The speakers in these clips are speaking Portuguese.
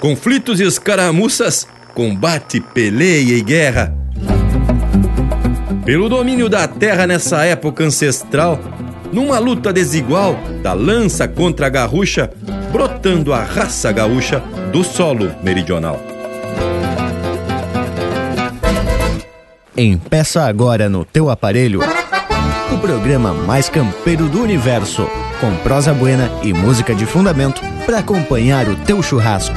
conflitos e escaramuças, combate, peleia e guerra. Pelo domínio da terra nessa época ancestral, numa luta desigual da lança contra a garrucha, brotando a raça gaúcha do solo meridional. Empeça agora no teu aparelho o programa mais campeiro do universo, com prosa buena e música de fundamento para acompanhar o teu churrasco.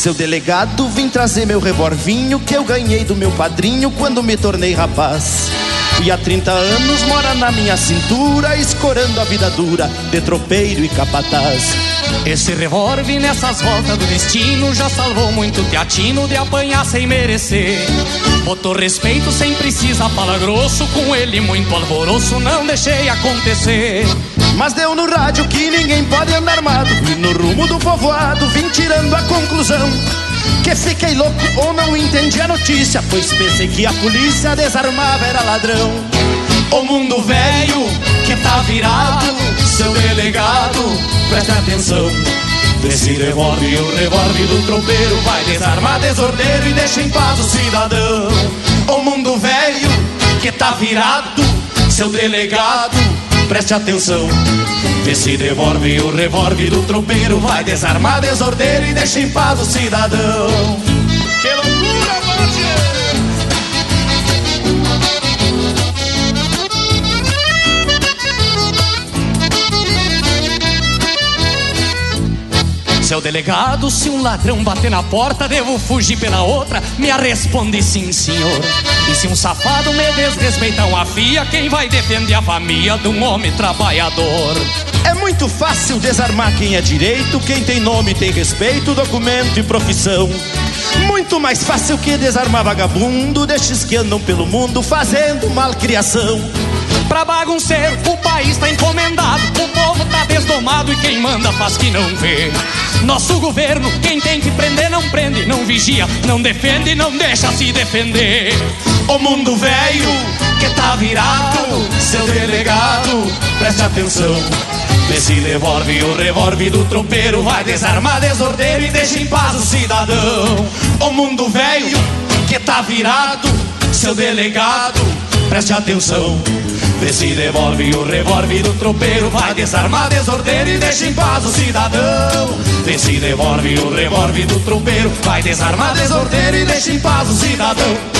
Seu delegado, vim trazer meu revolvinho que eu ganhei do meu padrinho quando me tornei rapaz. E há 30 anos mora na minha cintura, escorando a vida dura de tropeiro e capataz. Esse revólver nessas voltas do destino já salvou muito teatino de apanhar sem merecer. Botou respeito sem precisar falar grosso, com ele muito alvoroço, não deixei acontecer. Mas deu no rádio que ninguém pode andar armado. E no rumo do povoado vim tirando a conclusão. Que fiquei louco ou não entendi a notícia, pois pensei que a polícia desarmava era ladrão. O mundo velho que tá virado, seu delegado, presta atenção. Desse revólver, o revólver do tropeiro vai desarmar desordeiro e deixa em paz o cidadão. O mundo velho que tá virado, seu delegado, preste atenção. Esse revólver, o revólver do tropeiro vai desarmar desordeiro e deixa em paz o cidadão. Que loucura! Seu delegado, se um ladrão bater na porta, devo fugir pela outra? Me responde sim, senhor. E se um safado me desrespeitar uma fia, quem vai defender a família de um homem trabalhador? É muito fácil desarmar quem é direito, quem tem nome tem respeito, documento e profissão. Muito mais fácil que desarmar vagabundo, destes que andam pelo mundo fazendo malcriação. Pra bagunceiro, o país tá encomendado, o povo tá desdomado e quem manda faz que não vê. Nosso governo, quem tem que prender não prende, não vigia, não defende, não deixa se defender. O mundo velho que tá virado, seu delegado, preste atenção. Desse revólver, o revólver do tropeiro vai desarmar desordeiro e deixa em paz o cidadão. O mundo velho que tá virado, seu delegado, preste atenção. Desse revólver, o revólver do tropeiro vai desarmar desordeiro e deixa em paz o cidadão. Desse revólver, o revólver do tropeiro vai desarmar desordeiro e deixa em paz o cidadão.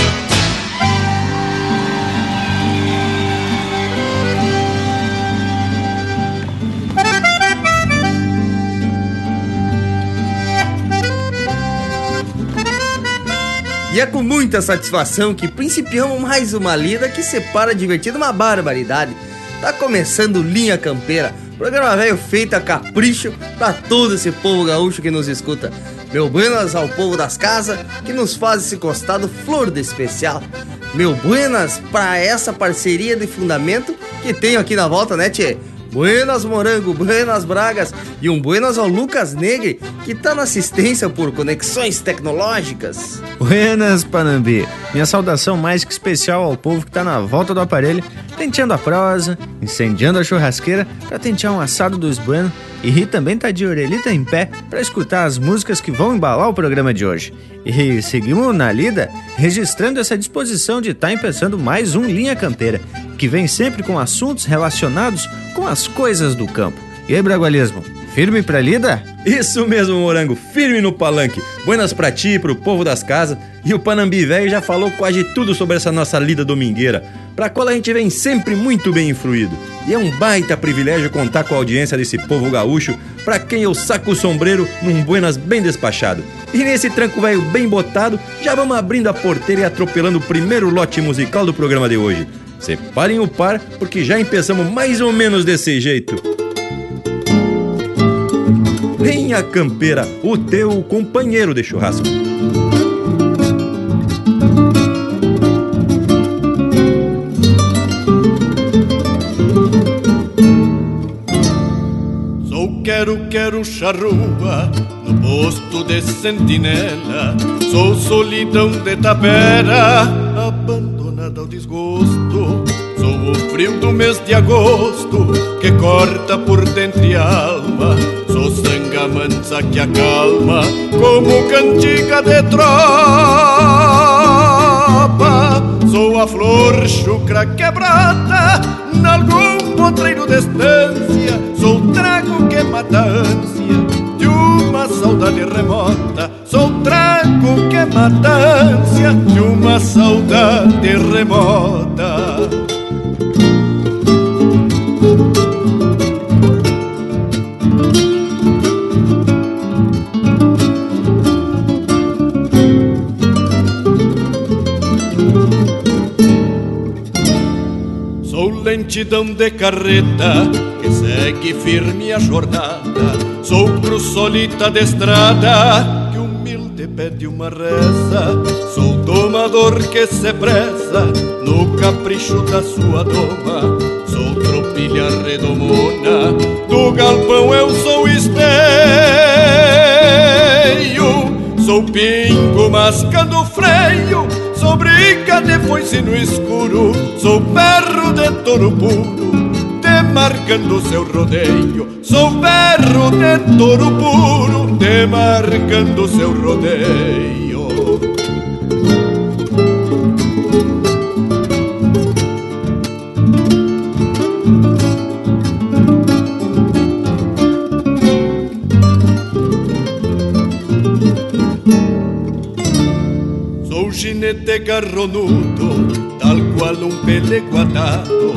E é com muita satisfação que principiamos mais uma lida que separa divertido uma barbaridade. Tá começando Linha Campeira, programa velho feito a capricho pra todo esse povo gaúcho que nos escuta. Meu buenas ao povo das casas que nos faz esse costado flor de especial. Meu buenas pra essa parceria de fundamento que tenho aqui na volta, né, tchê? Buenas Morango, buenas Bragas e um buenas ao Lucas Negre, que tá na assistência por conexões tecnológicas. Buenas, Panambi. Minha saudação mais que especial ao povo que tá na volta do aparelho, tenteando a prosa, incendiando a churrasqueira pra tentear um assado dos buenos e também tá de orelhita em pé para escutar as músicas que vão embalar o programa de hoje. E seguimos na lida, registrando essa disposição de estar tá empeçando mais um Linha Campeira, que vem sempre com assuntos relacionados com as coisas do campo. E aí, Bragualismo, firme pra lida? Isso mesmo, Morango, firme no palanque. Buenas pra ti, pro povo das casas. E o Panambi velho já falou quase tudo sobre essa nossa lida domingueira, pra qual a gente vem sempre muito bem influído. E é um baita privilégio contar com a audiência desse povo gaúcho, pra quem eu saco o sombreiro num buenas bem despachado. E nesse tranco velho bem botado, já vamos abrindo a porteira e atropelando o primeiro lote musical do programa de hoje. Separem o par, porque já empeçamos mais ou menos desse jeito. Venha Campeira, o teu companheiro de churrasco. Sou quero, quero charrua no posto de sentinela. Sou solidão de tapera desgosto. Sou o frio do mês de agosto que corta por dentro e alma. Sou sanga mansa que acalma como cantiga de tropa. Sou a flor chucra que brota nalgum potreiro de estância. Sou o trago que mata a ânsia uma saudade remota. Sou trago que mata ânsia de uma saudade remota. lentidão de carreta que segue firme a jornada. Sou cruz solita de estrada que humilde pede uma reza. Sou domador que se pressa no capricho da sua doma. Sou tropilha redomona, do galpão eu sou esteio. Sou pingo mascando freio Sou briga de foice no escuro Sou perro de touro puro Demarcando seu rodeio Sou perro de touro puro Demarcando seu rodeio jinete garronudo, tal qual um pelego atado.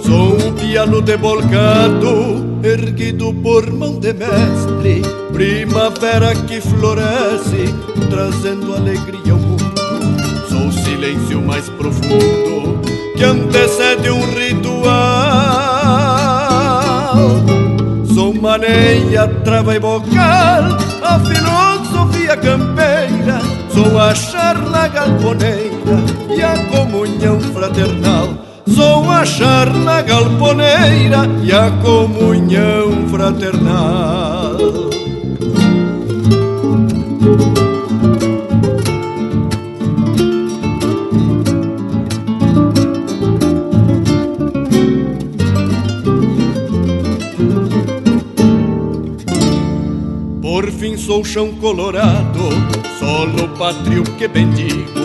Sou um piano debolcado, erguido por mão de mestre, primavera que floresce, trazendo alegria ao mundo. Sou o silêncio mais profundo que antecede um ritual. Sou maneia, trava e bocal, a filosofia campeira Sou a charla galponeira e a comunhão fraternal. Sou a charla galponeira e a comunhão fraternal. Por fim sou chão colorado solo pátrio que bendigo,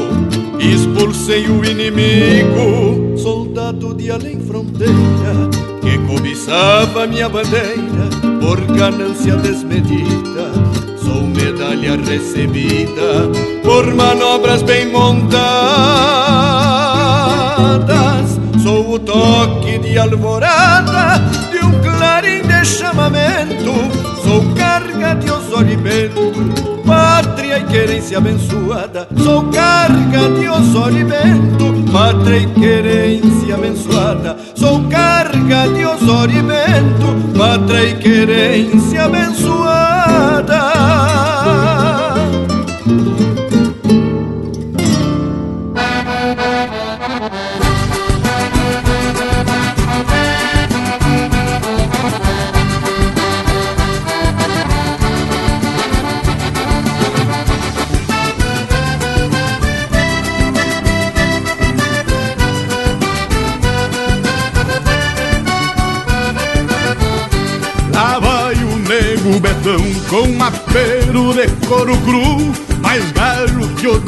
expulsei o inimigo, soldado de além fronteira, que cobiçava minha bandeira por ganância desmedida. Sou medalha recebida por manobras bem montadas. Sou o toque de alvorada de um clarim de chamamento. Sou carga de osório querência abençoada. Sou carga de Osório e vento, pátria e querência abençoada. Sou carga de Osório e vento, pátria e querência abençoada.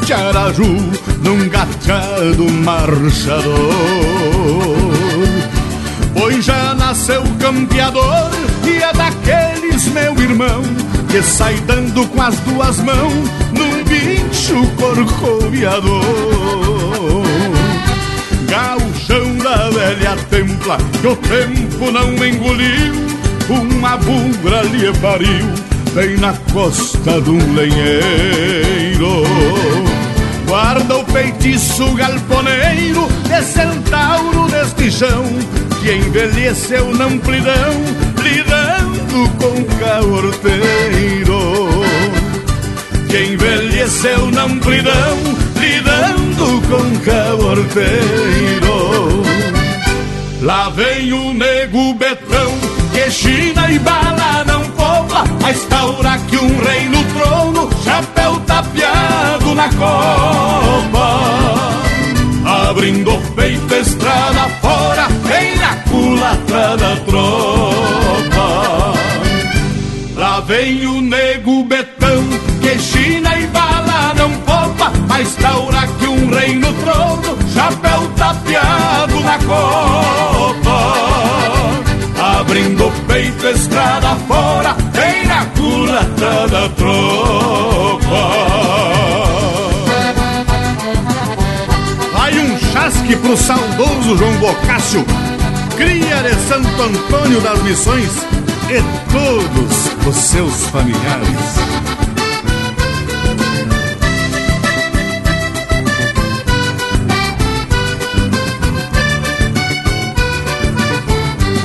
Tiaraju num gachado marchador. Pois já nasceu campeador e é daqueles, meu irmão, que sai dando com as duas mãos num bicho corcoviador. Gauchão da velha templa, que o tempo não engoliu uma bugra lhe pariu bem na costa de um lenheiro. Guarda o feitiço galponeiro de centauro deste chão que envelheceu na amplidão, lidando com caorteiro. Que envelheceu na amplidão, lidando com caorteiro. Lá vem o nego betão China e bala não poupa, a instaurar que um rei no trono, chapéu tapeado na copa. Abrindo o peito, estrada fora, vem na culatra da tropa. Lá vem o nego betão, que China e bala não poupa, a instaurar que um rei no trono, chapéu tapeado na copa. Abrindo o peito, estrada fora, vem na culatra da tropa. Vai um chasque pro saudoso João Bocácio, cria de Santo Antônio das Missões e todos os seus familiares.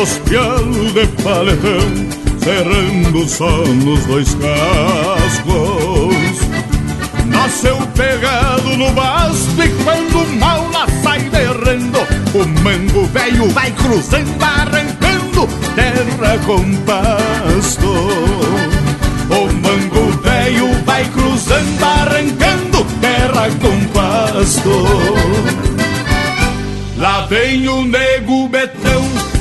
Os pialos de paletão Cerrando só nos dois cascos Nasceu pegado no basto E quando mal lá sai derrando O mango velho vai cruzando Arrancando terra com pasto o mango velho vai cruzando, arrancando terra com pasto. Lá vem o nego betão,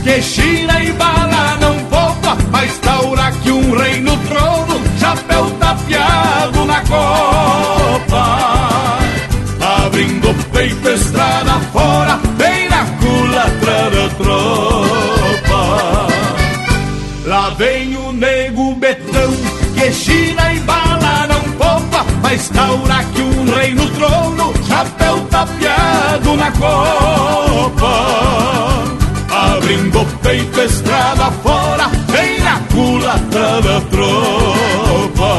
que China e bala não poupa, mas taura que um rei no trono, chapéu tapeado na copa. Abrindo o peito, estrada fora, bem na culatra da tropa. Lá vem o nego betão, que China e bala não poupa, mas taura que um rei no trono, chapéu tapeado na copa. Abrindo peito, estrada fora, vem na culatra da tropa.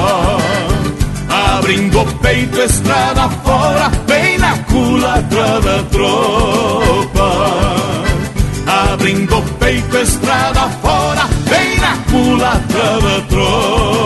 Abrindo peito, estrada fora, vem na culatra da tropa. Abrindo peito, estrada fora, vem na culatra da tropa.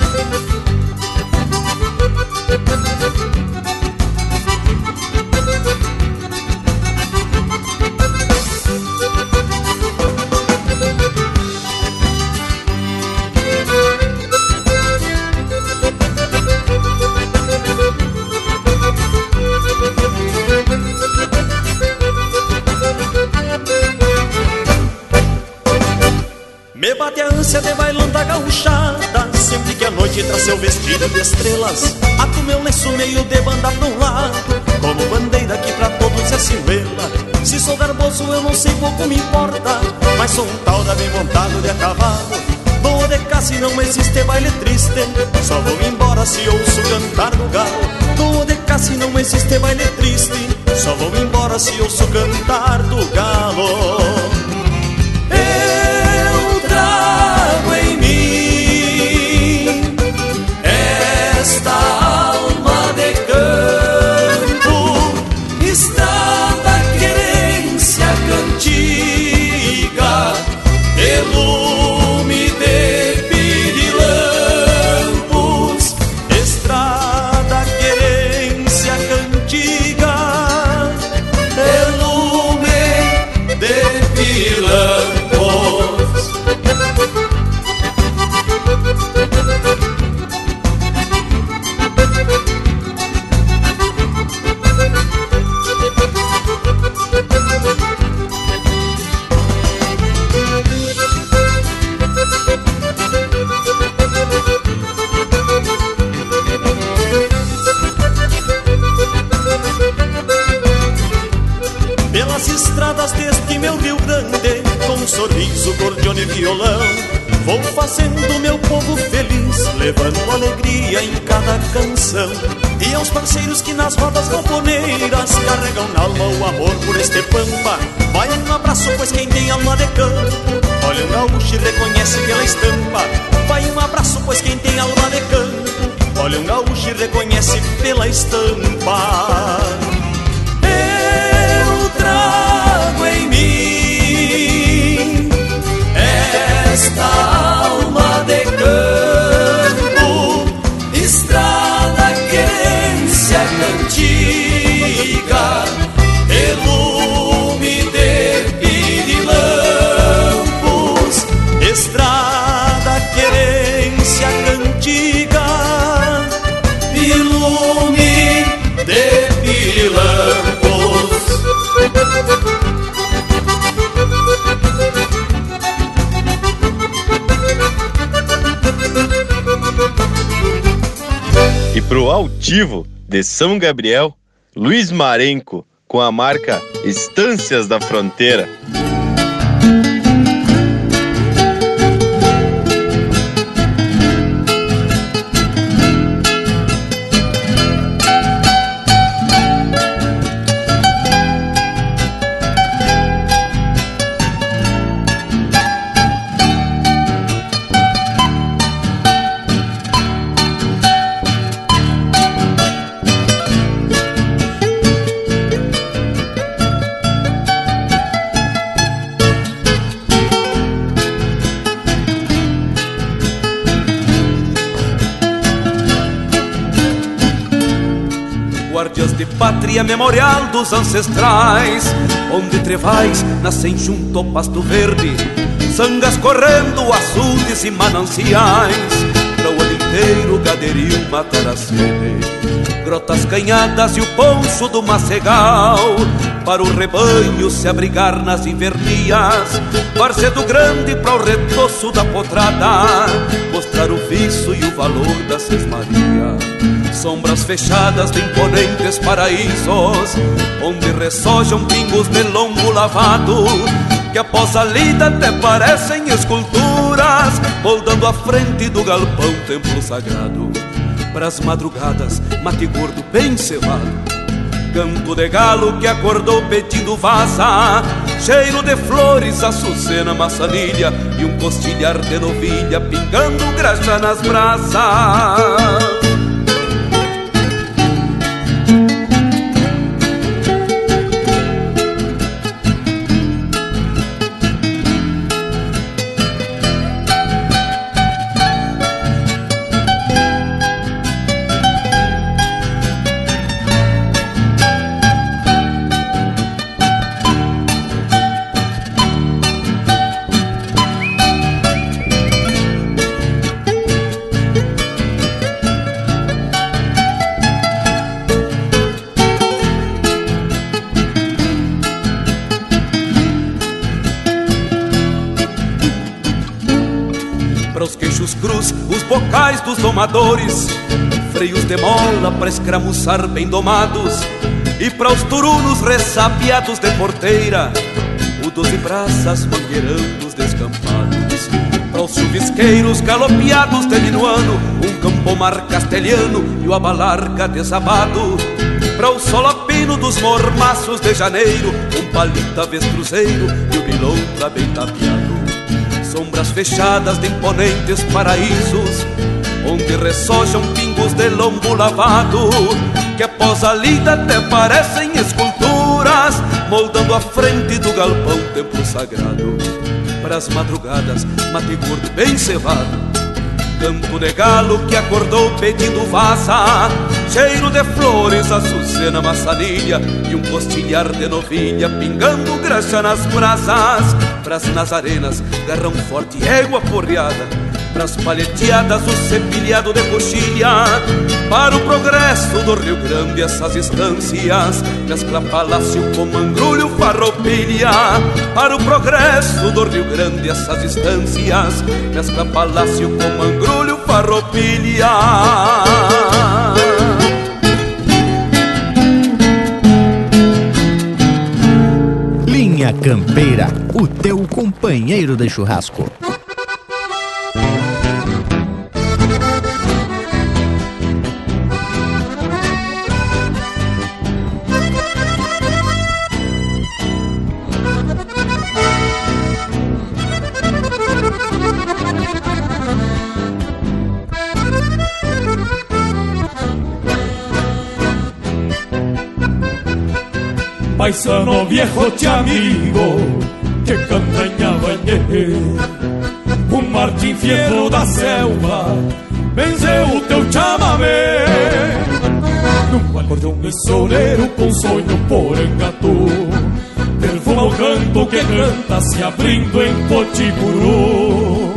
De estrelas. Ato meu lenço meio de banda pra um lado Como bandeira que pra todos é silvela Se sou garboso eu não sei, pouco me importa Mas sou um tal da bem montado de a cavalo Boa de caça e não existe baile triste Só vou embora se ouço cantar do galo. Boa de caça e não existe baile triste Só vou embora se ouço cantar do galo. Eu trago altivo de São Gabriel, Luiz Marenco, com a marca Estâncias da Fronteira. Pátria, memorial dos ancestrais, onde trevais nascem junto ao pasto verde, sangas correndo, açudes e mananciais, para o ano inteiro gaderio matar a sede. Grotas canhadas e o poncho do macegal, para o rebanho se abrigar nas invernias, Varzedo grande para o retoço da potrada, mostrar o viço e o valor da sesmaria. Sombras fechadas de imponentes paraísos, onde ressojam pingos de longo lavado, que após a lida até parecem esculturas, moldando a frente do galpão templo sagrado. Pras madrugadas, mate gordo bem cevado, Canto de galo que acordou pedindo vaza Cheiro de flores, açucena, maçanilha E um costilhar de novilha pingando graxa nas brasas os bocais dos domadores. Freios de mola para escramuçar bem domados. E para os turunos ressabiados de porteira. O doze braças mangueirando os descampados. Para os chuvisqueiros galopeados de minuano. Um campomar castelhano e o abalarga desabado. Para o solapino dos mormaços de janeiro. Um palita avestruzeiro e o bilontra bem tapeado Sombras fechadas de imponentes paraísos Ressojam pingos de lombo lavado Que após a lida até parecem esculturas Moldando a frente do galpão templo sagrado. Para as madrugadas, mate gordo bem cevado. Canto de galo que acordou pedindo vaza Cheiro de flores, açucena, maçanilha E um costilhar de novilha pingando graxa nas brasas. Pras nazarenas, garrão forte égua porreada Pras palheteadas, o cepilhado de coxilha. Para o progresso do Rio Grande, essas estâncias Mescla palácio com mangrulho, farroupilha. Para o progresso do Rio Grande, essas estâncias Mescla palácio com mangrulho, farroupilha. Linha Campeira, o teu companheiro de churrasco. Paisano viejo te amigo que canta em Avanhê. O Martim Fierro da selva venceu o teu chamamé. Num acordeão missioneiro com sonho por engatu. Perfuma o canto que canta se abrindo em Potipuru.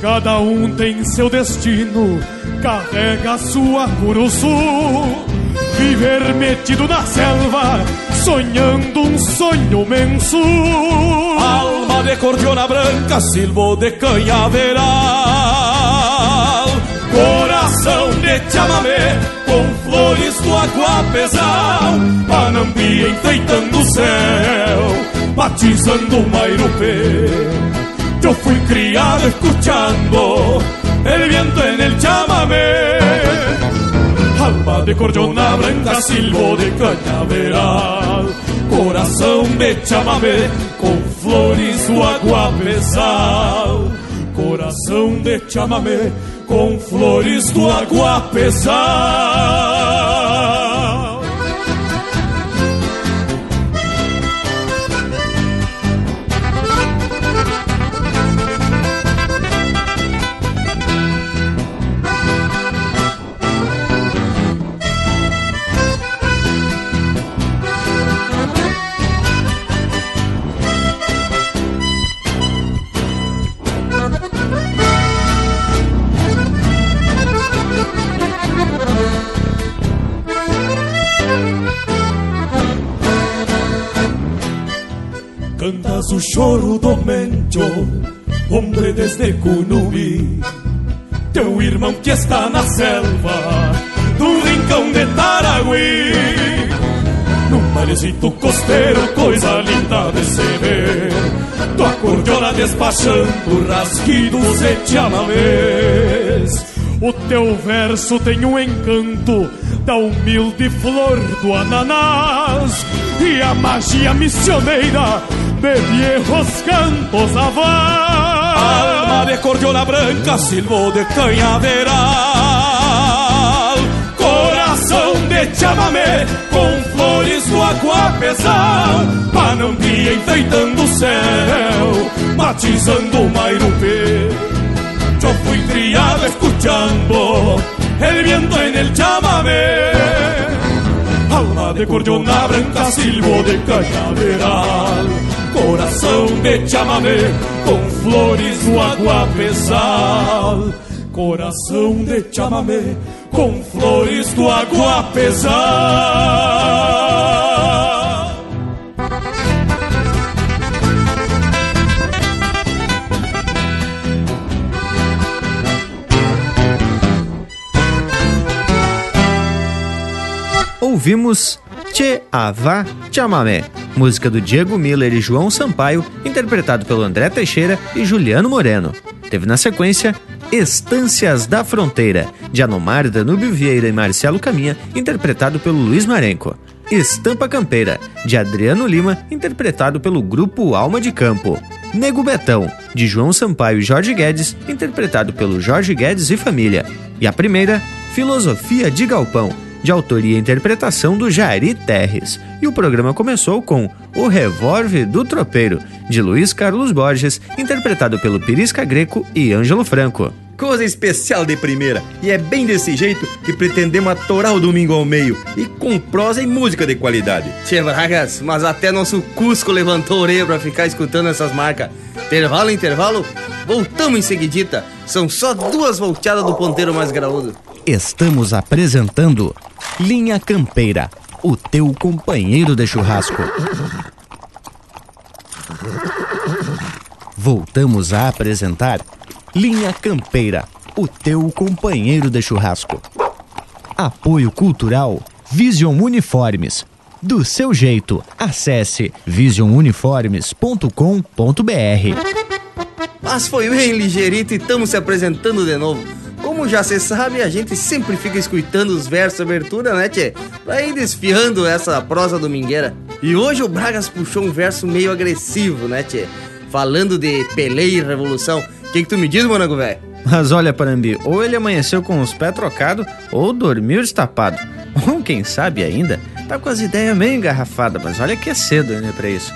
Cada um tem seu destino, carrega sua curuçu. Viver metido na selva sonhando um sonho menso. Alma de cordiona branca, silbo de canhaveral. Coração de chamamé, com flores do aguapesal. Panambi enfeitando o céu, batizando o mairupé. Eu fui criado escuchando el viento en el chamamé. Alma de cordiona blanca, silbo de cañaveral. Coração de chamamé com flores do aguapesal Coração de chamamé com flores do aguapesal Cantas o choro do mencho, hombre desde Cunubi. Teu irmão que está na selva, do rincão de Taragüi. Num marecito costeiro, coisa linda de se ver. Tua cordiona despachando rasquidos e chamamés. O teu verso tem um encanto da humilde flor do ananás e a magia missioneira de viejos cantos avás. Alma de cordiona branca, silbo de canhaveral. Coração de chamamé, com flores do aguapesal. Panambi enfeitando o céu, batizando o mairupé. Yo fui criado escuchando el viento en el chamamé. Alma de cordiona branca, silbo de cañaveral. Coração de chamamé, com flores do aguapesal. Coração de chamamé, com flores do aguapesal. Ouvimos Che Ava Chamamé, música do Diego Miller e João Sampaio, interpretado pelo André Teixeira e Juliano Moreno. Teve na sequência Estâncias da Fronteira, de Anomar Danúbio Vieira e Marcelo Caminha, interpretado pelo Luiz Marenco. Estampa Campeira, de Adriano Lima, interpretado pelo Grupo Alma de Campo. Nego Betão, de João Sampaio e Jorge Guedes, interpretado pelo Jorge Guedes e família. E a primeira, Filosofia de Galpão, de autoria e interpretação do Jairi Terres. E o programa começou com O Revólver do Tropeiro, de Luiz Carlos Borges, interpretado pelo Pirisca Greco e Ângelo Franco. Coisa especial de primeira, e é bem desse jeito que pretendemos atorar o domingo ao meio, e com prosa e música de qualidade. Tchê Bragas, mas até nosso Cusco levantou a orelha pra ficar escutando essas marcas. Intervalo, intervalo, voltamos em seguidita. São só duas volteadas do ponteiro mais graúdo. Estamos apresentando Linha Campeira, o teu companheiro de churrasco. Voltamos a apresentar Linha Campeira, o teu companheiro de churrasco. Apoio Cultural Vision Uniformes. do seu jeito. Acesse visionuniformes.com.br. Mas foi bem ligeirito e estamos se apresentando de novo. Como já você sabe, a gente sempre fica escutando os versos de abertura, né, tchê? Pra ir desfiando essa prosa domingueira. E hoje o Bragas puxou um verso meio agressivo, né, tchê? Falando de peleia e revolução. O que, que tu me diz, monago velho? Mas olha, Parambi, ou ele amanheceu com os pés trocados ou dormiu destapado. Ou quem sabe ainda, tá com as ideias meio engarrafadas, mas olha que é cedo ainda pra isso.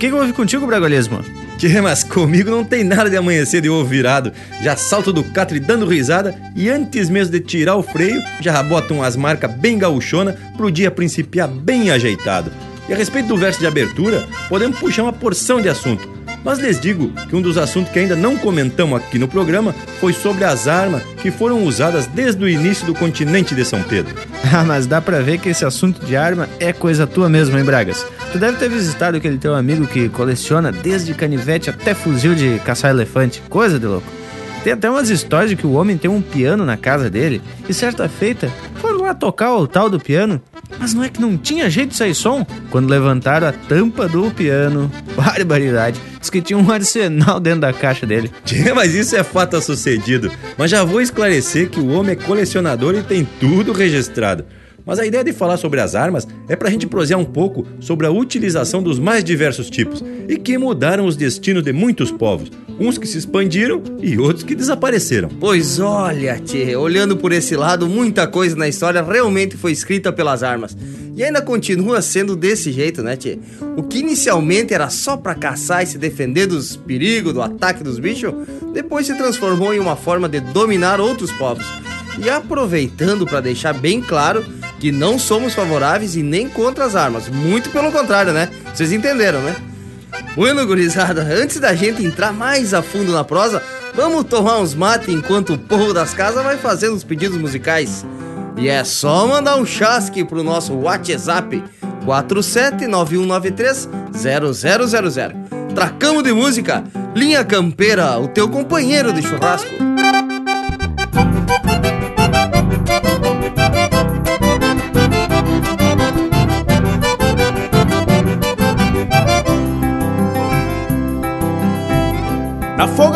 Que, que houve contigo, Bragolismo? Que, mas comigo não tem nada de amanhecer de ovo virado. Já salto do catre dando risada e antes mesmo de tirar o freio, já boto umas marcas bem gauchona pro dia principiar bem ajeitado. E a respeito do verso de abertura, podemos puxar uma porção de assunto. Mas lhes digo que um dos assuntos que ainda não comentamos aqui no programa foi sobre as armas que foram usadas desde o início do continente de São Pedro. Ah, mas dá pra ver que esse assunto de arma é coisa tua mesmo, hein, Bragas? Tu deve ter visitado aquele teu amigo que coleciona desde canivete até fuzil de caçar elefante. Coisa de louco. Tem até umas histórias de que o homem tem um piano na casa dele e certa feita foram lá tocar o tal do piano. Mas não é que não tinha jeito de sair som? Quando levantaram a tampa do piano, barbaridade, diz que tinha um arsenal dentro da caixa dele. Mas isso é fato sucedido. Mas já vou esclarecer que o homem é colecionador e tem tudo registrado. Mas a ideia de falar sobre as armas é para a gente prosear um pouco sobre a utilização dos mais diversos tipos e que mudaram os destinos de muitos povos, uns que se expandiram e outros que desapareceram. Pois olha, tchê, olhando por esse lado, muita coisa na história realmente foi escrita pelas armas. E ainda continua sendo desse jeito, né, tchê? O que inicialmente era só para caçar e se defender dos perigos, do ataque dos bichos, depois se transformou em uma forma de dominar outros povos. E aproveitando para deixar bem claro que não somos favoráveis e nem contra as armas, muito pelo contrário, né? Vocês entenderam, né? Bueno, gurizada, antes da gente entrar mais a fundo na prosa, vamos tomar uns mate enquanto o povo das casas vai fazendo os pedidos musicais. E é só mandar um chasque pro nosso WhatsApp 4791930000. Tracamos de música, Linha Campeira, o teu companheiro de churrasco.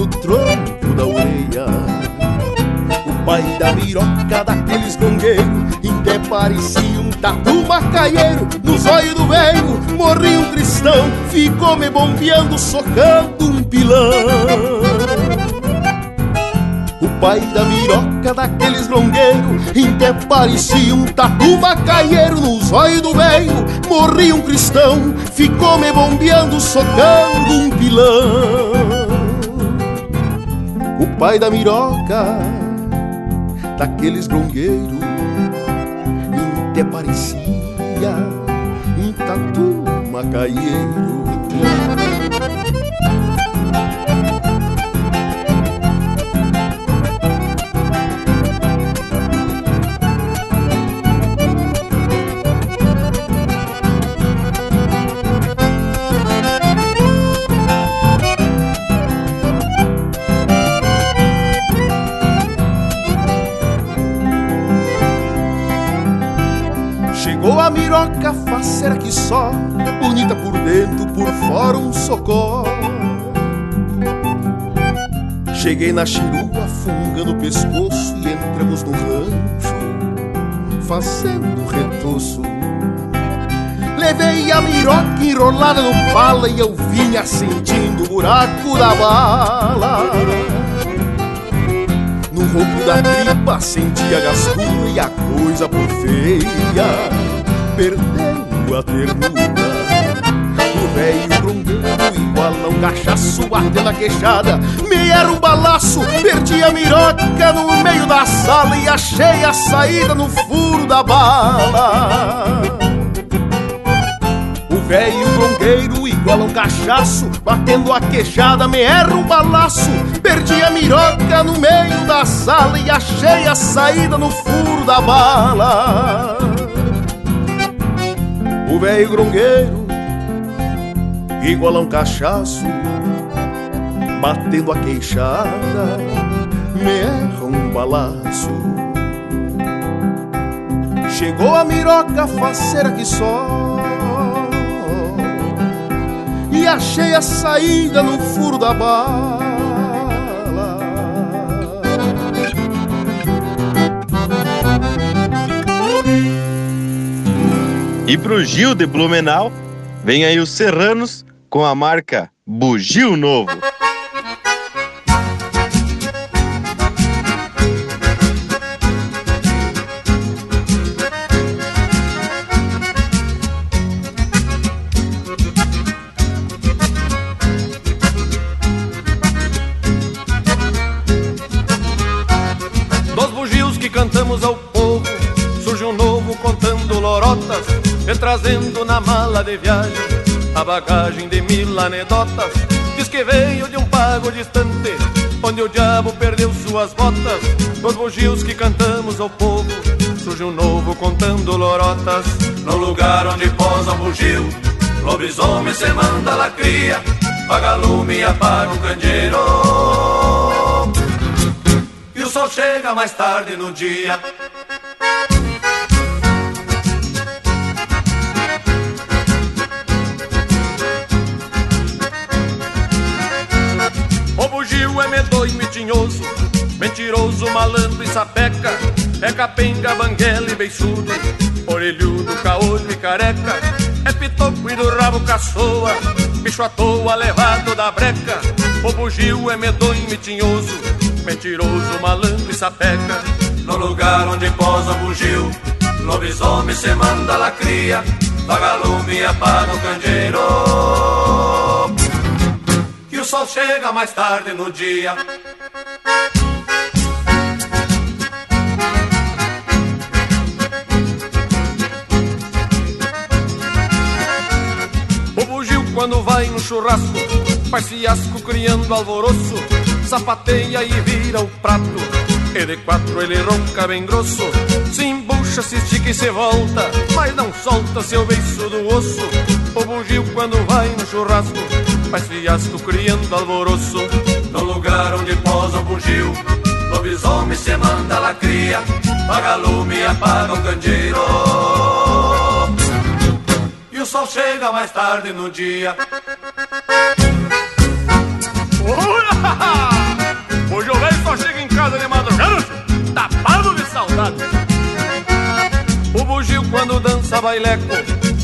no tronco da orelha. O pai da miroca daqueles gongueiros, até parecia um tatu macaieiro. Nos olhos do velho morri um cristão, ficou me bombeando, socando um pilão. Pai da miroca daqueles longueiros Até parecia um tatu macaieiro Nos olhos do velho morri um cristão Ficou me bombeando, socando um pilão pai da miroca daqueles grongueiros Até parecia um tatu macaieiro Cheguei na chirua, fungando o pescoço E entramos no rancho, fazendo retoço Levei a miroca enrolada no pala E eu vinha sentindo o buraco da bala. No ronco da tripa senti a gastura e a coisa por feia, perdendo a ternura. O velho um cachaço ardendo a queixada, me era um balaço, perdi a miroca no meio da sala e achei a saída no furo da bala. Velho bronqueiro igual um cachaço, batendo a queixada me erra um balaço. Perdi a miroca no meio da sala e achei a saída no furo da bala. O velho grongueiro igual a um cachaço, batendo a queixada me erra um balaço. Chegou a miroca faceira que só E achei a saída no furo da bala E pro Gil de Blumenau, vem aí os Serranos com a marca Bugio Novo. Dos bugios que cantamos ao povo Surge um novo contando lorotas E trazendo na mala de viagem A bagagem de mil anedotas Diz que veio de um pago distante Onde o diabo perdeu suas botas. Dos bugios que cantamos ao povo Surge um novo contando lorotas. No lugar onde posa um bugio Lobisomem se manda la cria Paga lume e apaga um candeeiro. E o sol chega mais tarde no dia é medonho e tinhoso Mentiroso, malandro e sapeca É capenga, banguela e beiçudo Orelhudo, caolho e careca É pitoco e do rabo caçoa Bicho à toa levado da breca O bugio é medonho e tinhoso Mentiroso, malandro e sapeca No lugar onde posa um bugio Lobisomem se manda la cria Paga lume e apaga o candeeiro. E o sol chega mais tarde no dia. O bugio quando vai no churrasco Faz fiasco criando alvoroço Sapateia e vira o prato. E de quatro ele ronca bem grosso Se embucha, se estica e se volta Mas não solta seu beiço do osso. O bugio quando vai no churrasco Faz fiasco criando alvoroço No lugar onde posa o bugio. Lobisomem se manda la cria Paga lume e apaga o candeeiro. E o sol chega mais tarde no dia. Hoje o velho só chega em casa de madrugada Tapado de saudade. O bugio quando dança baileco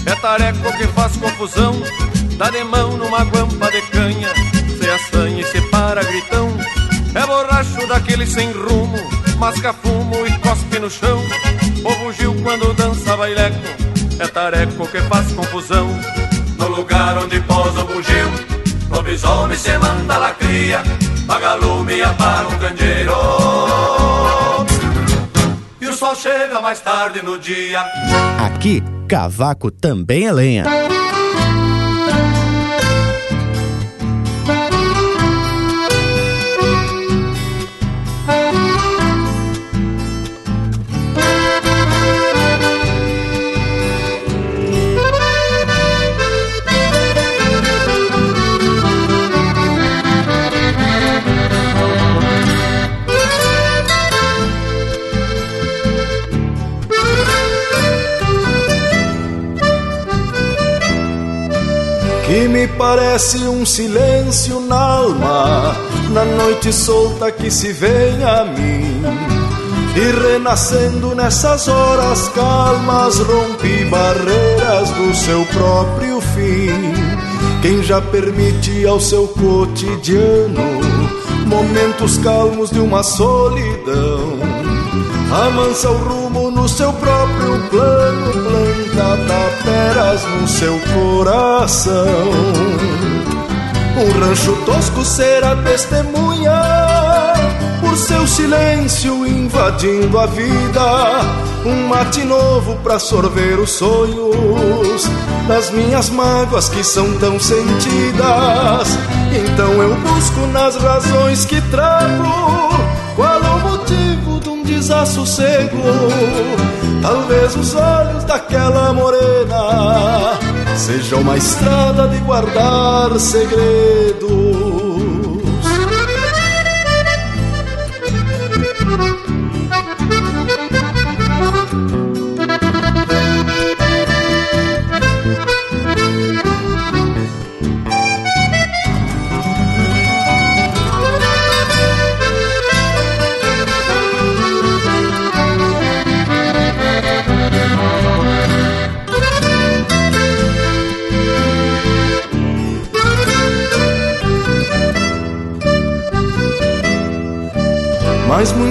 É tareco que faz confusão Dá de mão numa guampa canha Se assanha e se para gritão. É borracho daquele sem rumo Masca fumo e cospe no chão. O bugio quando dança baileco É tareco que faz confusão. No lugar onde posa o bugio Lobisomem se manda la cria Paga lume e apaga o candeeiro. E o sol chega mais tarde no dia. Aqui, cavaco também é lenha. Me parece um silêncio na alma Na noite solta que se vem a mim. E renascendo nessas horas calmas Rompe barreiras do seu próprio fim. Quem já permite ao seu cotidiano Momentos calmos de uma solidão? Amansa o rumo no seu próprio plano, planta taperas no seu coração. Um rancho tosco será testemunha, por seu silêncio invadindo a vida. Um mate novo pra sorver os sonhos das minhas mágoas que são tão sentidas. Então eu busco nas razões que trago desassossego. Talvez os olhos daquela morena sejam uma estrada de guardar segredos.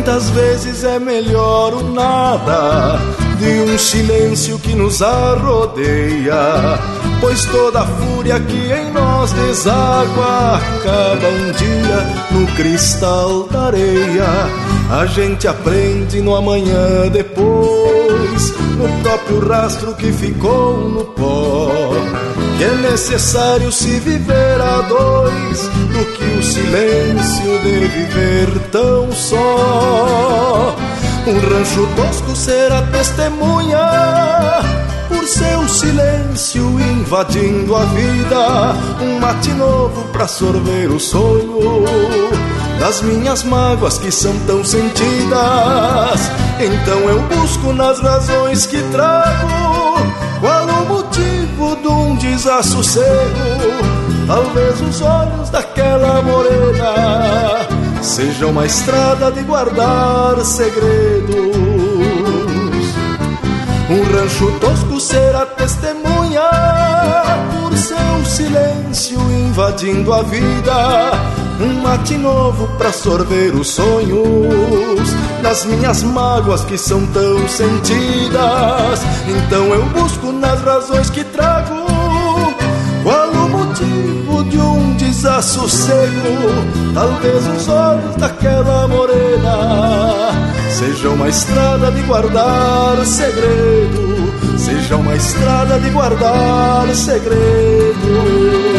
Muitas vezes é melhor o nada de um silêncio que nos arrodeia. Pois toda a fúria que em nós deságua acaba um dia no cristal da areia. A gente aprende no amanhã depois, no próprio rastro que ficou no pó. Que é necessário se viver a dois, do que o silêncio de viver tão só. Um rancho tosco será testemunha por seu silêncio invadindo a vida. Um mate novo pra sorver o sonho das minhas mágoas que são tão sentidas. Então eu busco nas razões que trago desassossego. Talvez os olhos daquela morena seja uma estrada de guardar segredos. Um rancho tosco será testemunha por seu silêncio invadindo a vida. Um mate novo pra sorver os sonhos das minhas mágoas que são tão sentidas. Então eu busco nas razões que trago motivo de um desassossego. Talvez os olhos daquela morena sejam uma estrada de guardar segredo, seja uma estrada de guardar segredo.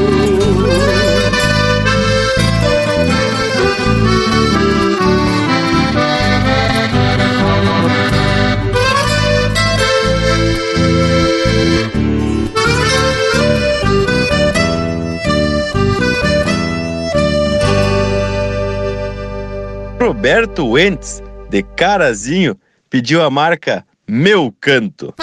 Roberto Wentz, de Carazinho, pediu a marca Meu Canto.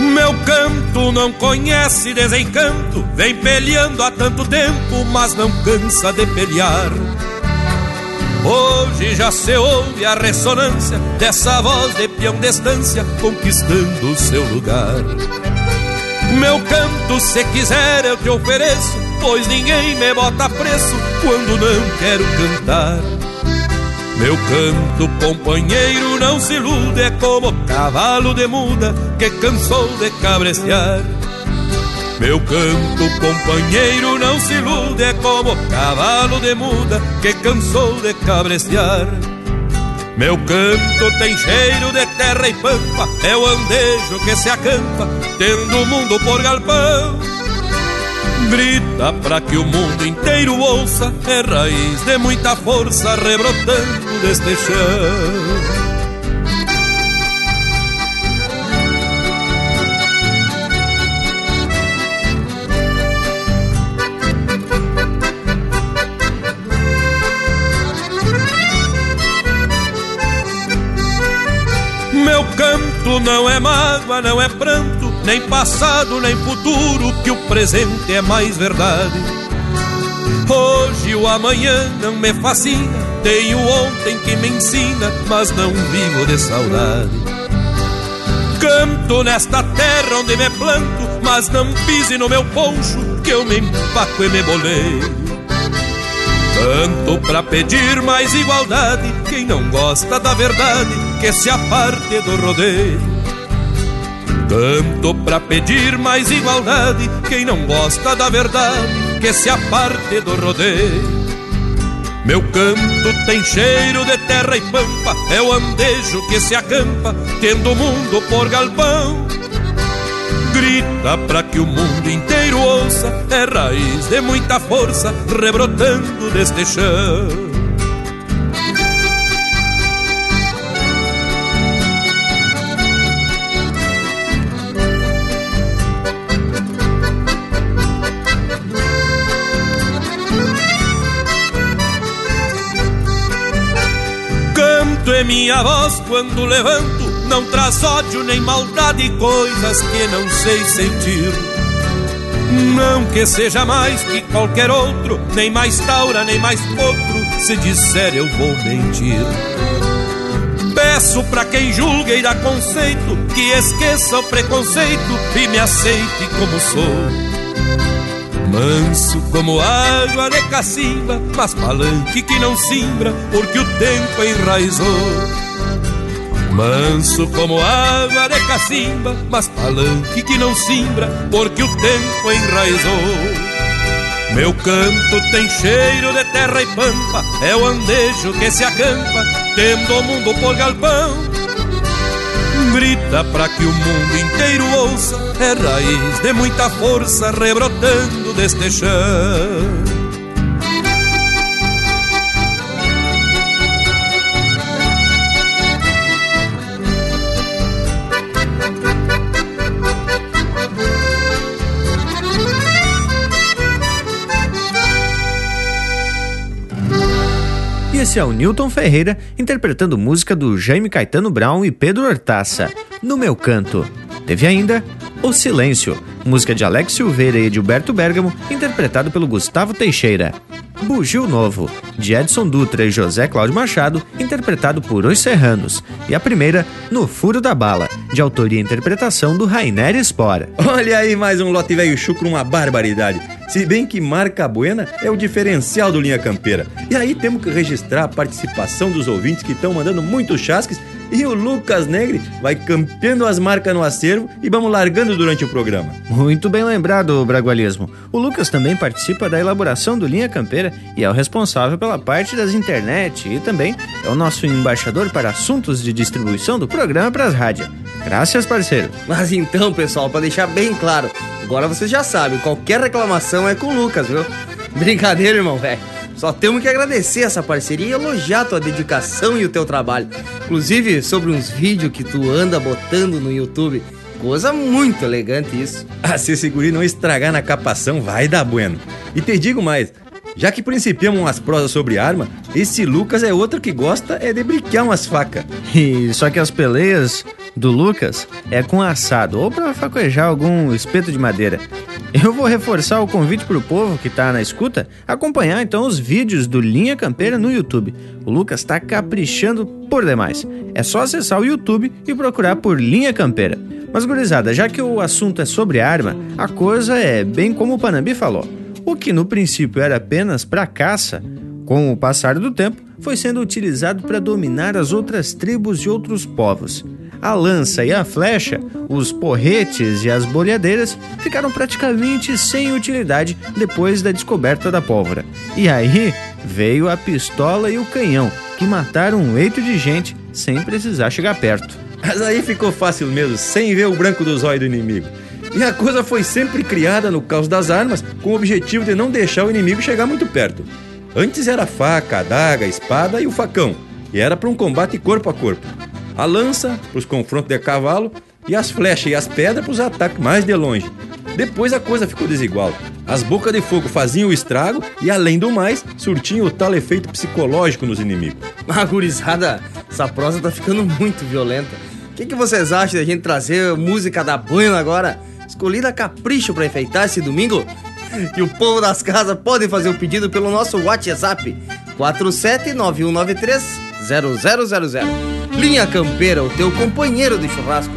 Meu canto não conhece desencanto, vem peleando há tanto tempo, mas não cansa de pelear. Hoje já se ouve a ressonância dessa voz de peão de estância conquistando o seu lugar. Meu canto, se quiser, eu te ofereço, pois ninguém me bota preço quando não quero cantar. Meu canto, companheiro, não se ilude, é como cavalo de muda que cansou de cabrestear. Meu canto, companheiro, não se ilude, é como cavalo de muda que cansou de cabrestear. Meu canto tem cheiro de terra e pampa, é o andejo que se acampa, tendo o mundo por galpão. Grita pra que o mundo inteiro ouça, é raiz de muita força rebrotando deste chão. Não é mágoa, não é pranto, nem passado, nem futuro, que o presente é mais verdade. Hoje o amanhã não me fascina, tenho ontem que me ensina, mas não vivo de saudade. Canto nesta terra onde me planto, mas não pise no meu poncho, que eu me empaco e me boleio. Canto pra pedir mais igualdade, quem não gosta da verdade, que se aparte do rodeio. Canto pra pedir mais igualdade, quem não gosta da verdade, que se aparte do rodeio. Meu canto tem cheiro de terra e pampa, é o andejo que se acampa, tendo o mundo por galpão. Grita pra que o mundo inteiro ouça, é raiz de muita força, rebrotando deste chão. É minha voz quando levanto, não traz ódio nem maldade, coisas que não sei sentir. Não que seja mais que qualquer outro, nem mais taura, nem mais potro, se disser eu vou mentir. Peço pra quem julga e dá conceito, que esqueça o preconceito e me aceite como sou. Manso como água de cacimba, mas palanque que não simbra, porque o tempo enraizou. Manso como água de cacimba, mas palanque que não simbra, porque o tempo enraizou. Meu canto tem cheiro de terra e pampa, é o andejo que se acampa, tendo o mundo por galpão. Grita pra que o mundo inteiro ouça, é raiz de muita força rebrotando deste chão. É o Newton Ferreira interpretando música do Jaime Caetano Brown e Pedro Hortaça, No Meu Canto. Teve ainda O Silêncio, música de Alex Silveira e Edilberto Bergamo, interpretado pelo Gustavo Teixeira. Bugio Novo, de Edson Dutra e José Cláudio Machado, interpretado por Os Serranos. E a primeira, No Furo da Bala, de autoria e interpretação do Rainer Spora. Olha aí mais um lote velho chucro, uma barbaridade. Se bem que marca buena é o diferencial do Linha Campeira. E aí temos que registrar a participação dos ouvintes que estão mandando muitos chasques e o Lucas Negre vai campeando as marcas no acervo e vamos largando durante o programa. Muito bem lembrado, Bragualismo. O Lucas também participa da elaboração do Linha Campeira e é o responsável pela parte das internet e também é o nosso embaixador para assuntos de distribuição do programa para as rádios. Graças, parceiro. Mas então, pessoal, para deixar bem claro, agora vocês já sabem, qualquer reclamação é com o Lucas, viu? Brincadeira, irmão, velho. Só temos que agradecer essa parceria e elogiar tua dedicação e o teu trabalho. Inclusive, sobre uns vídeos que tu anda botando no YouTube. Coisa muito elegante isso. Ah, se esse guri não estragar na capação, vai dar bueno. E te digo mais, já que principiamos umas prosas sobre arma, esse Lucas é outro que gosta é de brincar umas facas. E só que as peleias do Lucas é com assado ou para faquejar algum espeto de madeira. Eu vou reforçar o convite para o povo que está na escuta acompanhar então os vídeos do Linha Campeira no YouTube. O Lucas está caprichando por demais. É só acessar o YouTube e procurar por Linha Campeira. Mas gurizada, já que o assunto é sobre arma, a coisa é bem como o Panambi falou. O que no princípio era apenas para caça, com o passar do tempo, foi sendo utilizado para dominar as outras tribos e outros povos. A lança e a flecha, os porretes e as bolhadeiras ficaram praticamente sem utilidade depois da descoberta da pólvora. E aí veio a pistola e o canhão, que mataram um leito de gente sem precisar chegar perto. Mas aí ficou fácil mesmo, sem ver o branco dos olhos do inimigo. E a coisa foi sempre criada no caos das armas com o objetivo de não deixar o inimigo chegar muito perto. Antes era faca, adaga, espada e o facão, e era para um combate corpo a corpo a lança para os confrontos de cavalo e as flechas e as pedras para os ataques mais de longe. Depois a coisa ficou desigual. As bocas de fogo faziam o estrago e, além do mais, surtiam o tal efeito psicológico nos inimigos. Ah, gurizada, essa prosa tá ficando muito violenta. O que, que vocês acham da gente trazer música da Bueno agora? Escolhida a capricho para enfeitar esse domingo? E o povo das casas pode fazer o pedido pelo nosso WhatsApp 479193 0000. Linha Campeira, o teu companheiro de churrasco.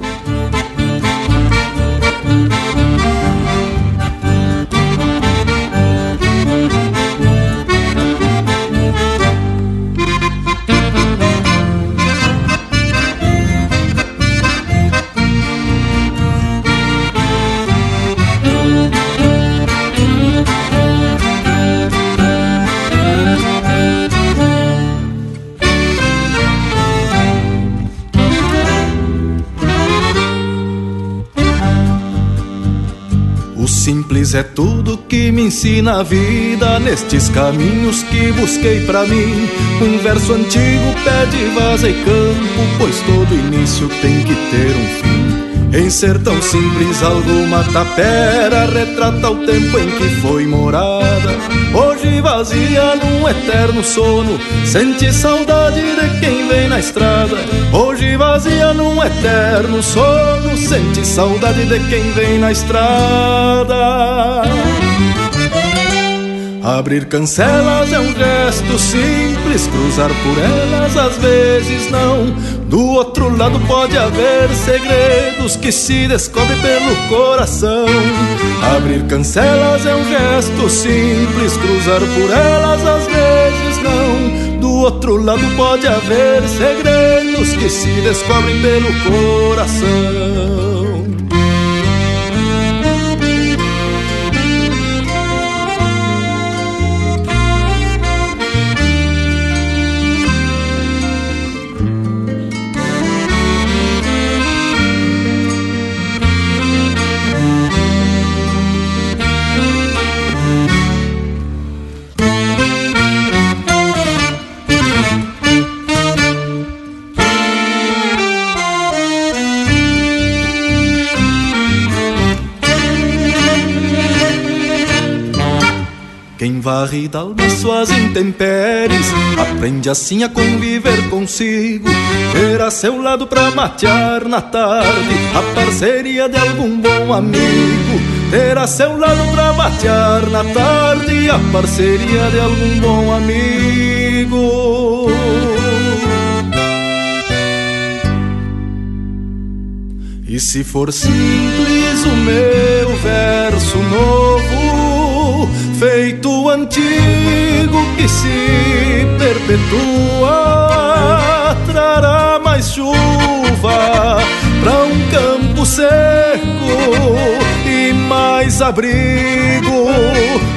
Simples é tudo que me ensina a vida nestes caminhos que busquei para mim. Um verso antigo pede vaza e campo, pois todo início tem que ter um fim. Em ser tão simples, alguma tapera retrata o tempo em que foi morada. Hoje vazia num eterno sono, sente saudade de quem vem na estrada. Hoje vazia num eterno sono, sente saudade de quem vem na estrada. Abrir cancelas é um gesto simples, cruzar por elas às vezes não. Do outro lado pode haver segredos que se descobrem pelo coração. Abrir cancelas é um gesto simples, cruzar por elas às vezes não. Do outro lado pode haver segredos que se descobrem pelo coração. D'alma suas intempéries. Aprende assim a conviver consigo Ter a seu lado pra matear na tarde. A parceria de algum bom amigo Ter a seu lado pra matear na tarde. A parceria de algum bom amigo. E se for simples o meu verso novo antigo que se perpetua, trará mais chuva para um campo seco e mais abrigo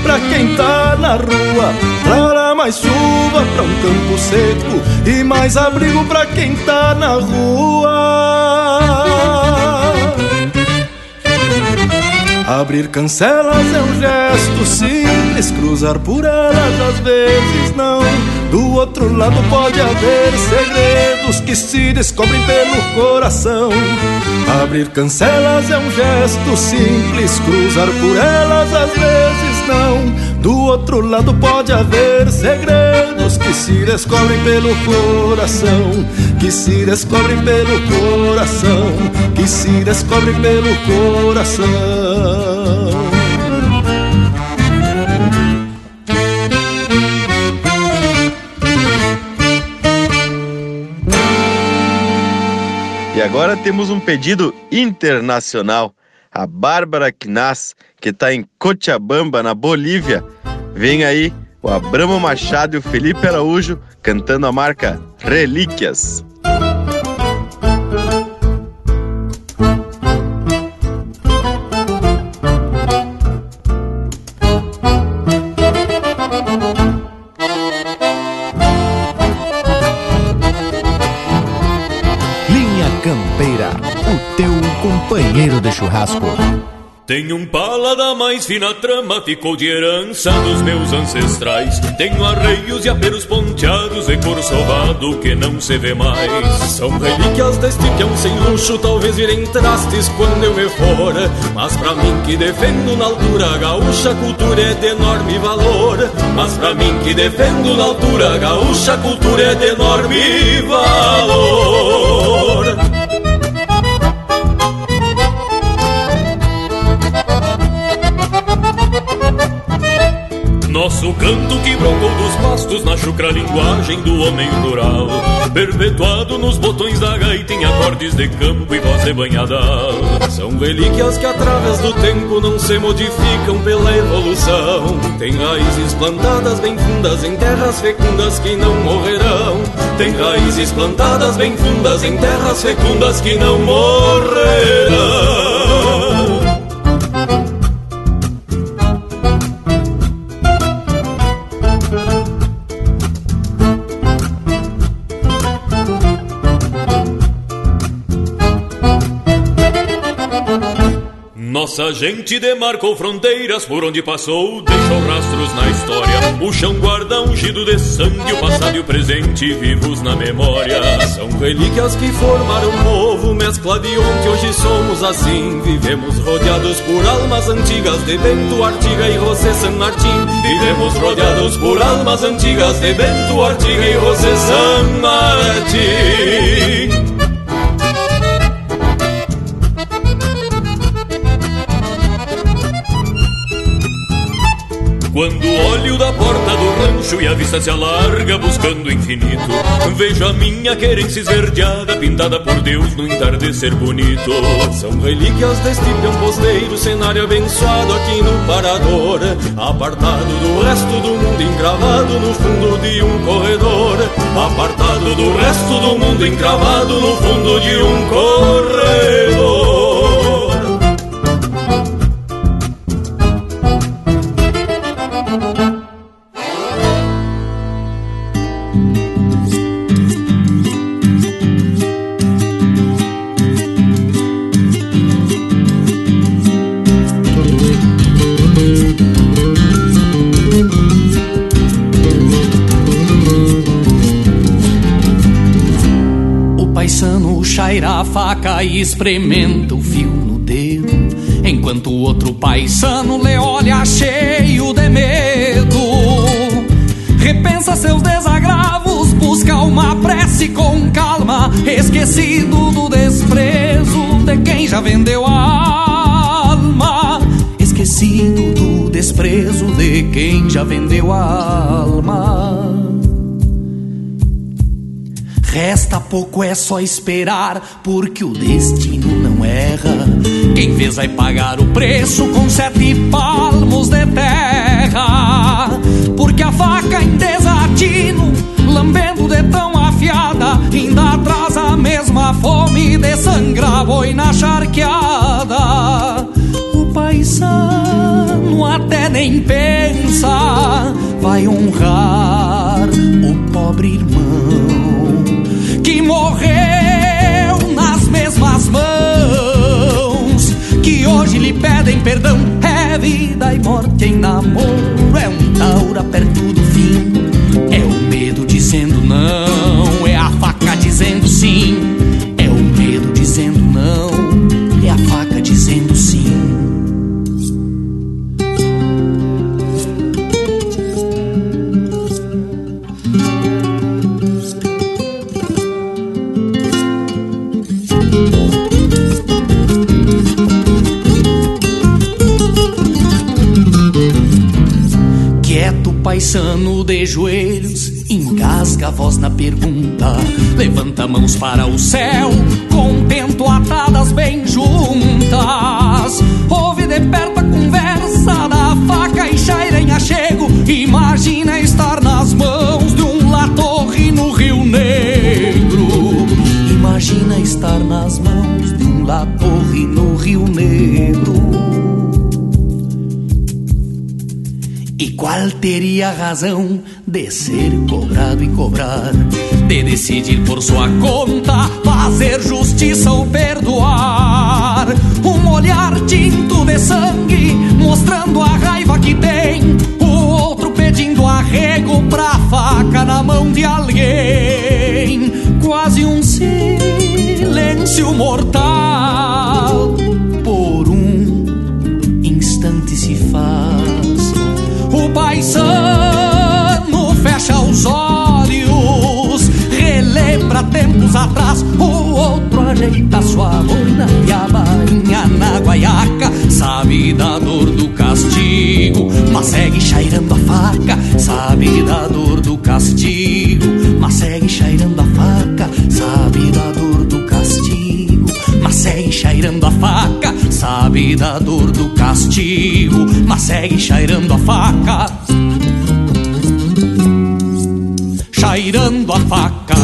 para quem tá na rua. Trará mais chuva para um campo seco e mais abrigo para quem tá na rua. Abrir cancelas é um gesto simples, cruzar por elas às vezes não. Do outro lado pode haver segredos que se descobrem pelo coração. Abrir cancelas é um gesto simples, cruzar por elas às vezes não. Do outro lado pode haver segredos que se descobrem pelo coração, que se descobrem pelo coração, que se descobrem pelo coração. Agora temos um pedido internacional. A Bárbara Knas, que está em Cochabamba, na Bolívia, Vem aí o Abramo Machado e o Felipe Araújo cantando a marca Relíquias. Companheiro de churrasco. Tenho um palada mais fina trama, ficou de herança dos meus ancestrais. Tenho arreios e aperos ponteados e cor sovado que não se vê mais. São relíquias deste peão sem luxo, talvez virem trastes quando eu me for. Mas pra mim que defendo na altura gaúcha, cultura é de enorme valor. Mas pra mim que defendo na altura gaúcha, cultura é de enorme valor. Nosso canto que brocou dos pastos na chucra linguagem do homem rural. Perpetuado nos botões da gaita em acordes de campo e voz de banhadal São relíquias que através do tempo não se modificam pela evolução. Tem raízes plantadas bem fundas em terras fecundas que não morrerão. Tem raízes plantadas bem fundas em terras fecundas que não morrerão Nossa gente demarcou fronteiras por onde passou, deixou rastros na história. O chão guarda ungido de sangue, o passado e o presente vivos na memória. São relíquias que formaram um povo, mescla de onde hoje somos assim. Vivemos rodeados por almas antigas de Bento, Artiga e José San Martín. Vivemos rodeados por almas antigas de Bento, Artiga e José San Martín. Quando olho da porta do rancho e a vista se alarga buscando o infinito, vejo a minha querência esverdeada, pintada por Deus no entardecer bonito. São relíquias deste posteiro, cenário abençoado aqui no Parador, apartado do resto do mundo, encravado no fundo de um corredor. Apartado do resto do mundo, encravado no fundo de um corredor. Faca e experimenta o fio no dedo, enquanto o outro paisano lhe olha cheio de medo. Repensa seus desagravos, busca uma prece com calma, esquecido do desprezo de quem já vendeu a alma. Esquecido do desprezo de quem já vendeu a alma. Resta pouco, é só esperar, porque o destino não erra. Quem fez vai pagar o preço com sete palmos de terra. Porque a faca em desatino, lambendo de tão afiada, ainda traz a mesma fome de sangrar boi na charqueada. O paisano até nem pensa, vai honrar o pobre irmão morreu nas mesmas mãos que hoje lhe pedem perdão. É vida e morte em namoro, é um taura perto do levanta mãos para o céu, teria razão de ser cobrado e cobrar? De decidir por sua conta, fazer justiça ou perdoar? Um olhar tinto de sangue, mostrando a raiva que tem. O outro pedindo arrego pra faca na mão de alguém. Quase um silêncio mortal. O outro ajeita sua boina e a bainha na guaiaca. Sabe da dor do castigo, mas segue chairando a faca. Sabe da dor do castigo, mas segue chairando a faca. Sabe da dor do castigo, mas segue chairando a faca. Sabe da dor do castigo, mas segue chairando a faca. Chairando a faca.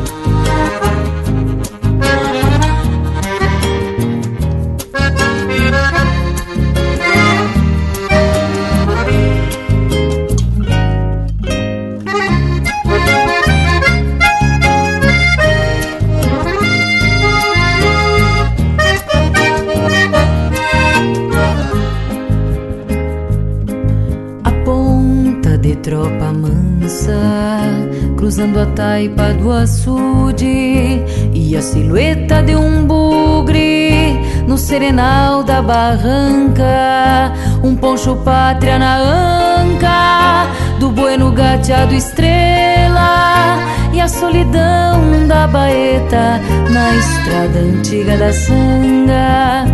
Do açude e a silhueta de um bugre no serenal da barranca, um poncho pátria na anca do bueno gateado estrela e a solidão da baeta na estrada antiga da sanga.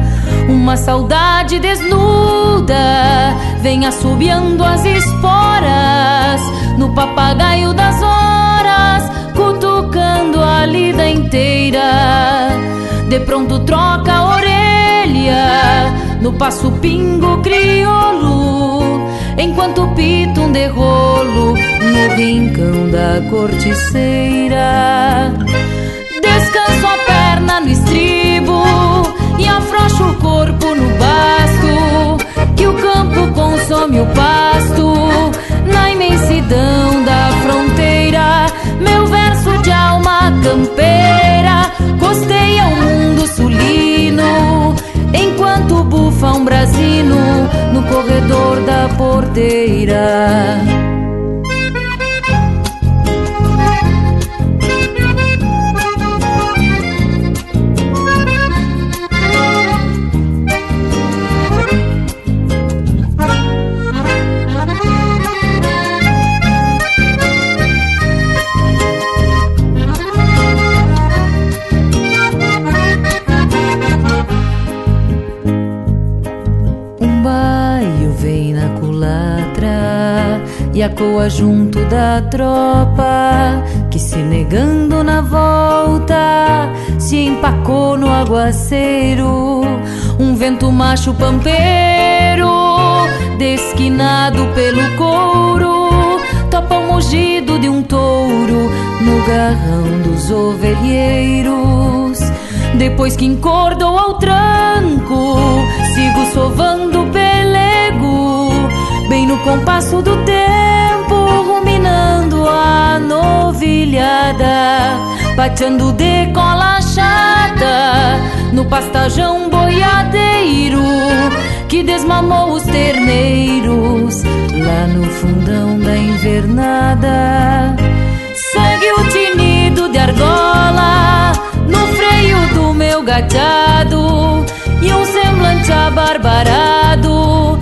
Uma saudade desnuda vem assobiando as esporas no papagaio das horas, cutucando a lida inteira. De pronto troca a orelha no passo pingo crioulo, enquanto pita um derrolo no rincão da corticeira. Descanso a perna no estribo e afrouxo o corpo no basto, que o campo consome o pasto na imensidão da fronteira. Campeira costeia o mundo sulino, enquanto bufa um brasino no corredor da porteira. Culatra e a coa junto da tropa que se negando na volta se empacou no aguaceiro. Um vento macho pampeiro desquinado pelo couro topa o mugido de um touro no garrão dos ovelheiros. Depois que encordou ao tranco, sigo sovando pelego, bem no compasso do tempo, a novilhada, pateando de cola chata no pastagão boiadeiro que desmamou os terneiros lá no fundão da invernada. Segue o tinido de argola no freio do meu gateado e um semblante abarbarado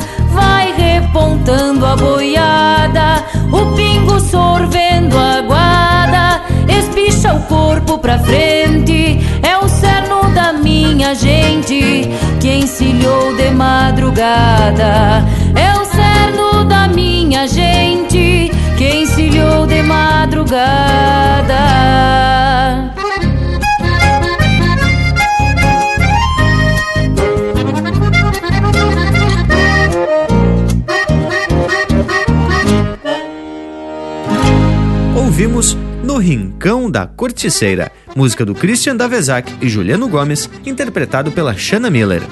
vai repontando a boiada, o pingo sorvendo a guada, espicha o corpo pra frente, é o cerno da minha gente que encilhou de madrugada, é o cerno da minha gente que encilhou de madrugada. Ouvimos No Rincão da Corticeira, música do Christian Davezac e Juliano Gomes, interpretado pela Shanna Miller.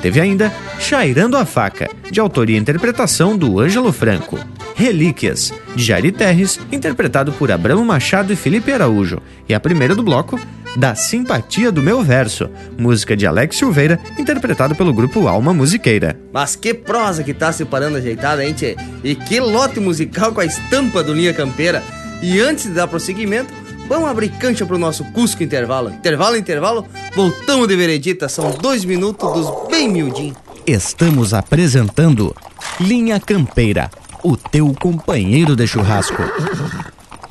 Teve ainda Chairando a Faca, de autoria e interpretação do Ângelo Franco. Relíquias, de Jari Terres, interpretado por Abramo Machado e Felipe Araújo. E a primeira do bloco, Da Simpatia do Meu Verso, música de Alex Silveira, interpretado pelo grupo Alma Musiqueira. Mas que prosa que tá separando ajeitada, hein, tchê? E que lote musical com a estampa do Linha Campeira. E antes de dar prosseguimento, vamos abrir cancha pro nosso Cusco Intervalo. Intervalo, intervalo, voltamos de veredita, são dois minutos dos bem miudinhos. Estamos apresentando Linha Campeira, o teu companheiro de churrasco.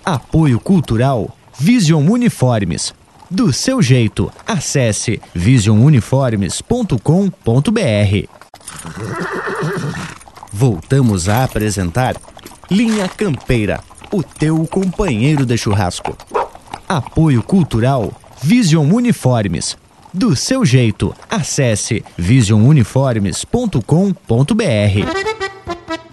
Apoio Cultural Vision Uniformes. Do seu jeito, acesse visionuniformes.com.br. Voltamos a apresentar Linha Campeira, o teu companheiro de churrasco. Apoio Cultural Vision Uniformes. Do seu jeito, acesse visionuniformes.com.br.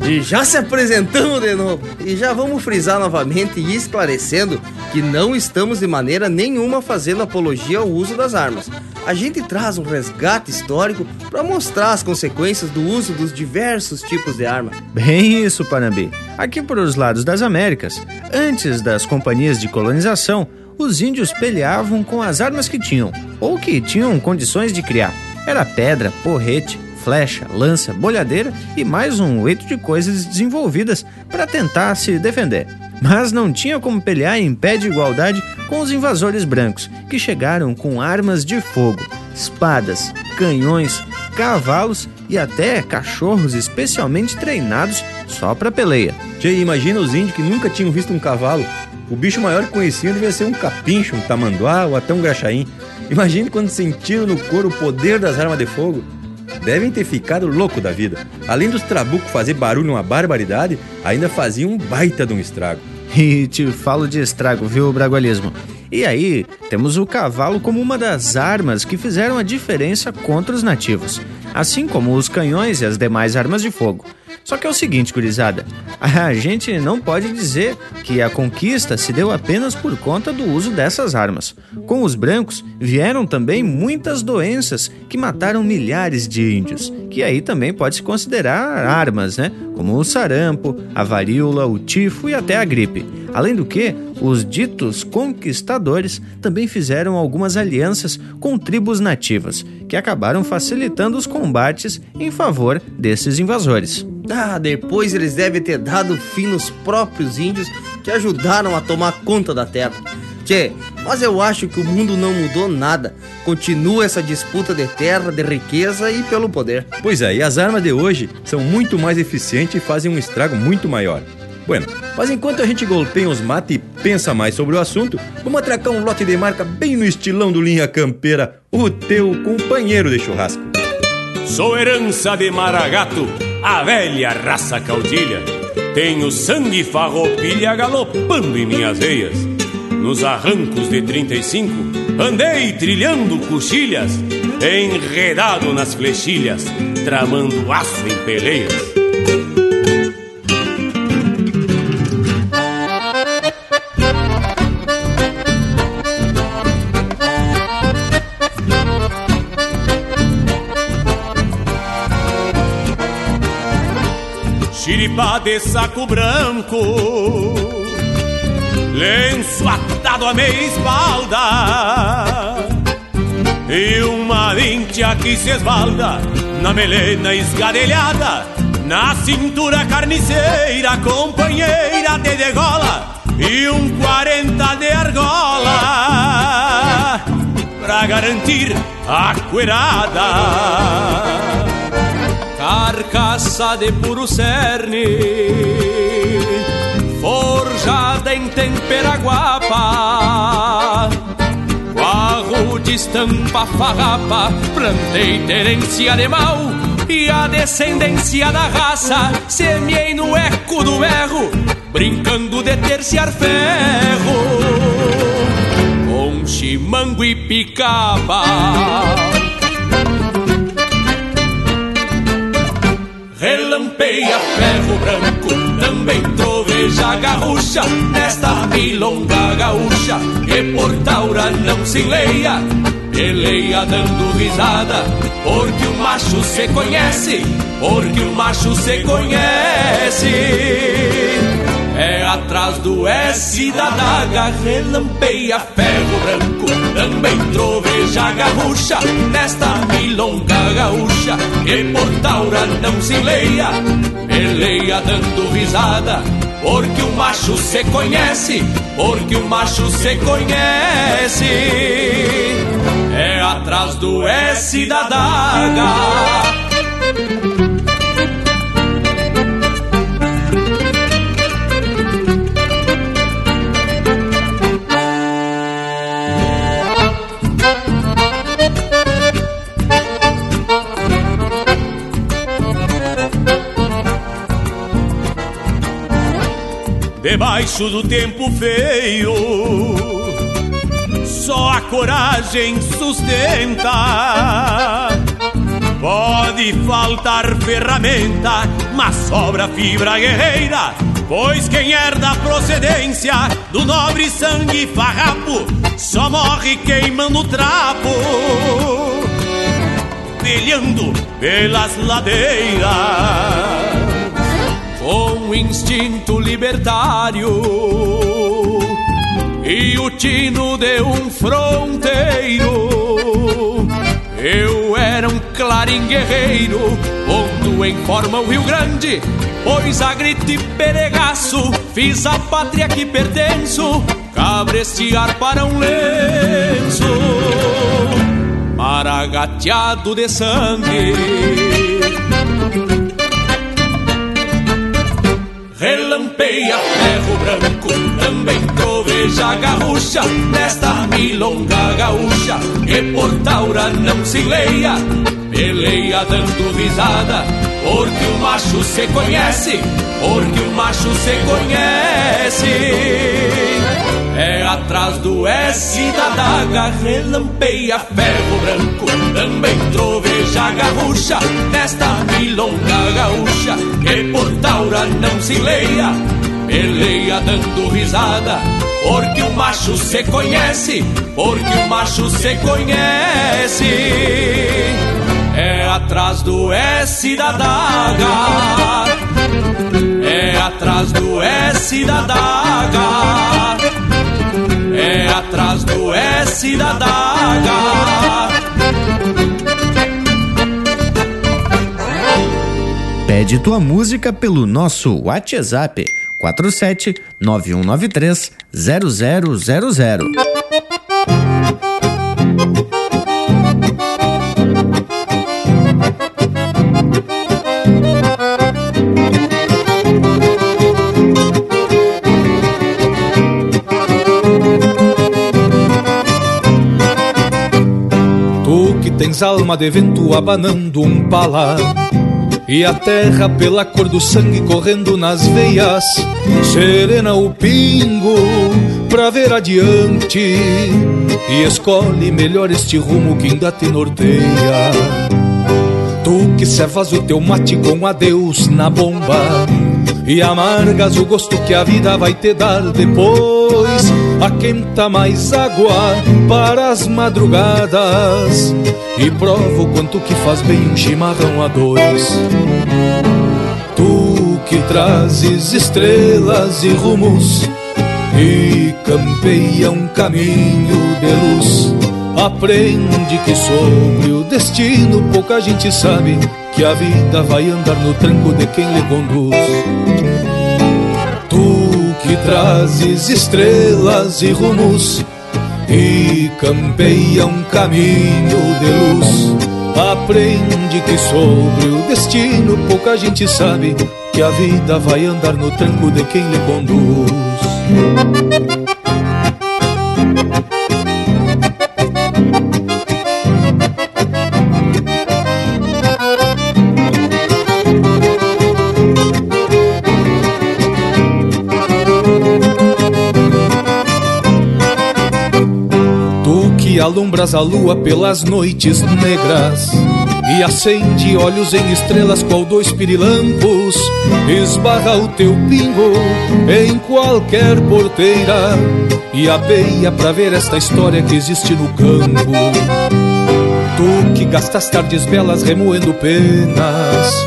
E já se apresentamos de novo. E já vamos frisar novamente e esclarecendo que não estamos de maneira nenhuma fazendo apologia ao uso das armas. A gente traz um resgate histórico para mostrar as consequências do uso dos diversos tipos de arma. Bem isso, Panambi. Aqui por os lados das Américas, antes das companhias de colonização, os índios peleavam com as armas que tinham, ou que tinham condições de criar. Era pedra, porrete, flecha, lança, bolhadeira e mais um oito de coisas desenvolvidas para tentar se defender. mas não tinha como pelear em pé de igualdade com os invasores brancos, que chegaram com armas de fogo, espadas, canhões, cavalos e até cachorros especialmente treinados só para peleia. Tchê, imagina os índios que nunca tinham visto um cavalo. O bicho maior que conheciam devia ser um capincho, um tamanduá ou até um graxaim. Imagine quando sentiram no couro o poder das armas de fogo. Devem ter ficado louco da vida. Além dos trabucos fazer barulho uma barbaridade, ainda faziam um baita de um estrago. E te falo de estrago, viu, Bragualismo? E aí, temos o cavalo como uma das armas que fizeram a diferença contra os nativos, assim como os canhões e as demais armas de fogo. Só que é o seguinte, gurizada, a gente não pode dizer que a conquista se deu apenas por conta do uso dessas armas. Com os brancos vieram também muitas doenças que mataram milhares de índios, que aí também pode se considerar armas, né? Como o sarampo, a varíola, o tifo e até a gripe. Além do que, os ditos conquistadores também fizeram algumas alianças com tribos nativas, que acabaram facilitando os combates em favor desses invasores. Ah, depois eles devem ter dado fim nos próprios índios que ajudaram a tomar conta da terra. Tchê, mas eu acho que o mundo não mudou nada. Continua essa disputa de terra, de riqueza e pelo poder. Pois é, e as armas de hoje são muito mais eficientes e fazem um estrago muito maior. Bueno, mas enquanto a gente golpeia os mates e pensa mais sobre o assunto, vamos atracar um lote de marca bem no estilão do Linha Campeira, o teu companheiro de churrasco. Sou herança de Maragato, a velha raça caudilha. Tenho sangue farroupilha galopando em minhas veias. Nos arrancos de 35, andei trilhando coxilhas, enredado nas flechilhas, tramando aço em peleias. De saco branco. Lenço atado a meia espalda. E uma vincha que se esbalda Na melena esgadelhada Na cintura carniceira Companheira de degola E um quarenta de argola Pra garantir a cuerada carcaça de puro cerne, forjada em tempera guapa, barro de estampa farrapa, plantei terência de mal, e a descendência da raça, semeei no eco do erro, brincando de terciar ferro, com chimango e picaba. Relampeia ferro branco, também troveja garrucha, nesta milonga gaúcha, que por taura não se leia, peleia dando risada, porque o macho se conhece, porque o macho se conhece. É atrás do S da daga, relampeia ferro branco, também troveja gaúcha, nesta milonga gaúcha, que por taura não se leia, peleia dando risada, porque o macho se conhece, porque o macho se conhece. É atrás do S da daga. Debaixo do tempo feio. Só a coragem sustenta. Pode faltar ferramenta, mas sobra fibra guerreira. Pois quem herda a procedência do nobre sangue farrapo só morre queimando trapo, pelhando pelas ladeiras com instinto libertário e o tino de um fronteiro. Eu era um clarim guerreiro, pondo em forma o Rio Grande, pois a grite peregaço Fiz a pátria que pertenço Cabrestear para um lenço Maragateado de sangue Relampeia ferro branco Também troveja garrucha Nesta milonga gaúcha Que por taura não se leia Peleia dando risada Porque o macho se conhece Porque o macho se conhece atrás do S da daga Relampeia ferro branco Também troveja garrucha Nesta milonga gaúcha Que por taura não se leia Peleia dando risada porque o macho se conhece, porque o macho se conhece. É atrás do S da daga. É atrás do S da daga. Atrás do S da daga. Pede tua música pelo nosso WhatsApp 47 9193 0000. Tens alma de vento abanando um pala e a terra pela cor do sangue correndo nas veias. Serena o pingo pra ver adiante. E escolhe melhor este rumo que ainda te norteia. Tu que servas o teu mate com adeus na bomba. E amargas o gosto que a vida vai te dar depois Aquenta mais água para as madrugadas E prova o quanto que faz bem um chimarrão a dois. Tu que trazes estrelas e rumos E campeia um caminho de luz. Aprende que sobre o destino pouca gente sabe Que a vida vai andar no tranco de quem lhe conduz que trazes estrelas e rumos E campeia um caminho de luz. Aprende que sobre o destino pouca gente sabe Que a vida vai andar no tranco de quem lhe conduz alumbras a lua pelas noites negras E acende olhos em estrelas qual dois pirilampos Esbarra o teu pingo em qualquer porteira E apeia pra ver esta história que existe no campo. Tu que gastas tardes belas remoendo penas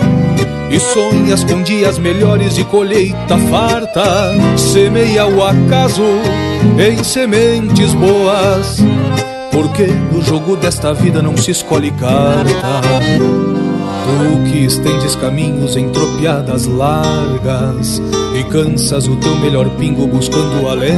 e sonhas com dias melhores de colheita farta Semeia o acaso em sementes boas Porque no jogo desta vida não se escolhe carta Tu que estendes caminhos em tropiadas largas E cansas o teu melhor pingo buscando além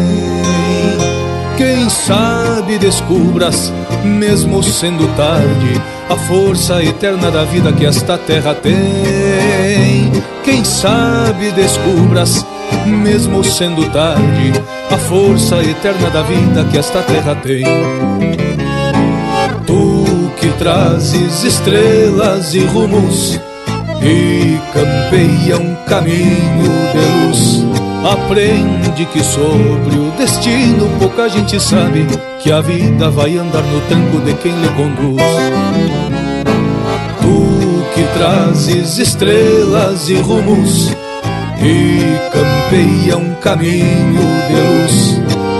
Quem sabe descubras, mesmo sendo tarde a força eterna da vida que esta terra tem. Quem sabe descubras, mesmo sendo tarde, a força eterna da vida que esta terra tem. Trazes estrelas e rumos e campeia um caminho de luz. Aprende que sobre o destino pouca gente sabe que a vida vai andar no tranco de quem lhe conduz. Tu que trazes estrelas e rumos e campeia um caminho de luz.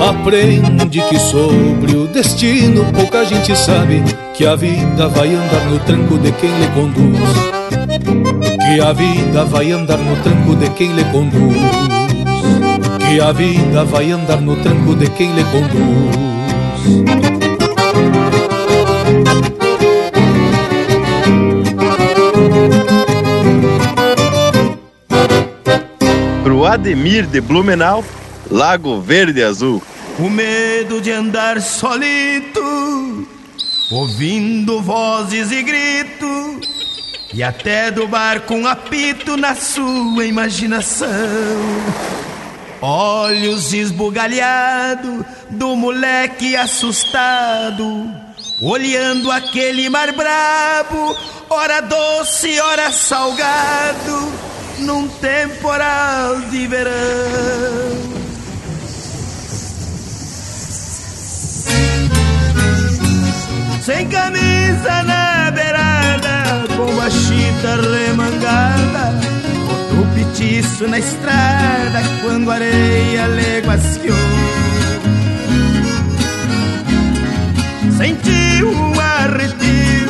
Aprende que sobre o destino pouca gente sabe que a vida vai andar no tranco de quem lhe conduz. Que a vida vai andar no tranco de quem lhe conduz. Que a vida vai andar no tranco de quem lhe conduz. Ademir de Blumenau, Lago Verde Azul. O medo de andar solito, ouvindo vozes e gritos, e até do bar com apito na sua imaginação. Olhos esbugalhados do moleque assustado, olhando aquele mar brabo, ora doce, ora salgado, num temporal de verão. Sem camisa na beirada, com a chita remangada, botou petiço na estrada quando a areia leguaciou. Sentiu um arrepio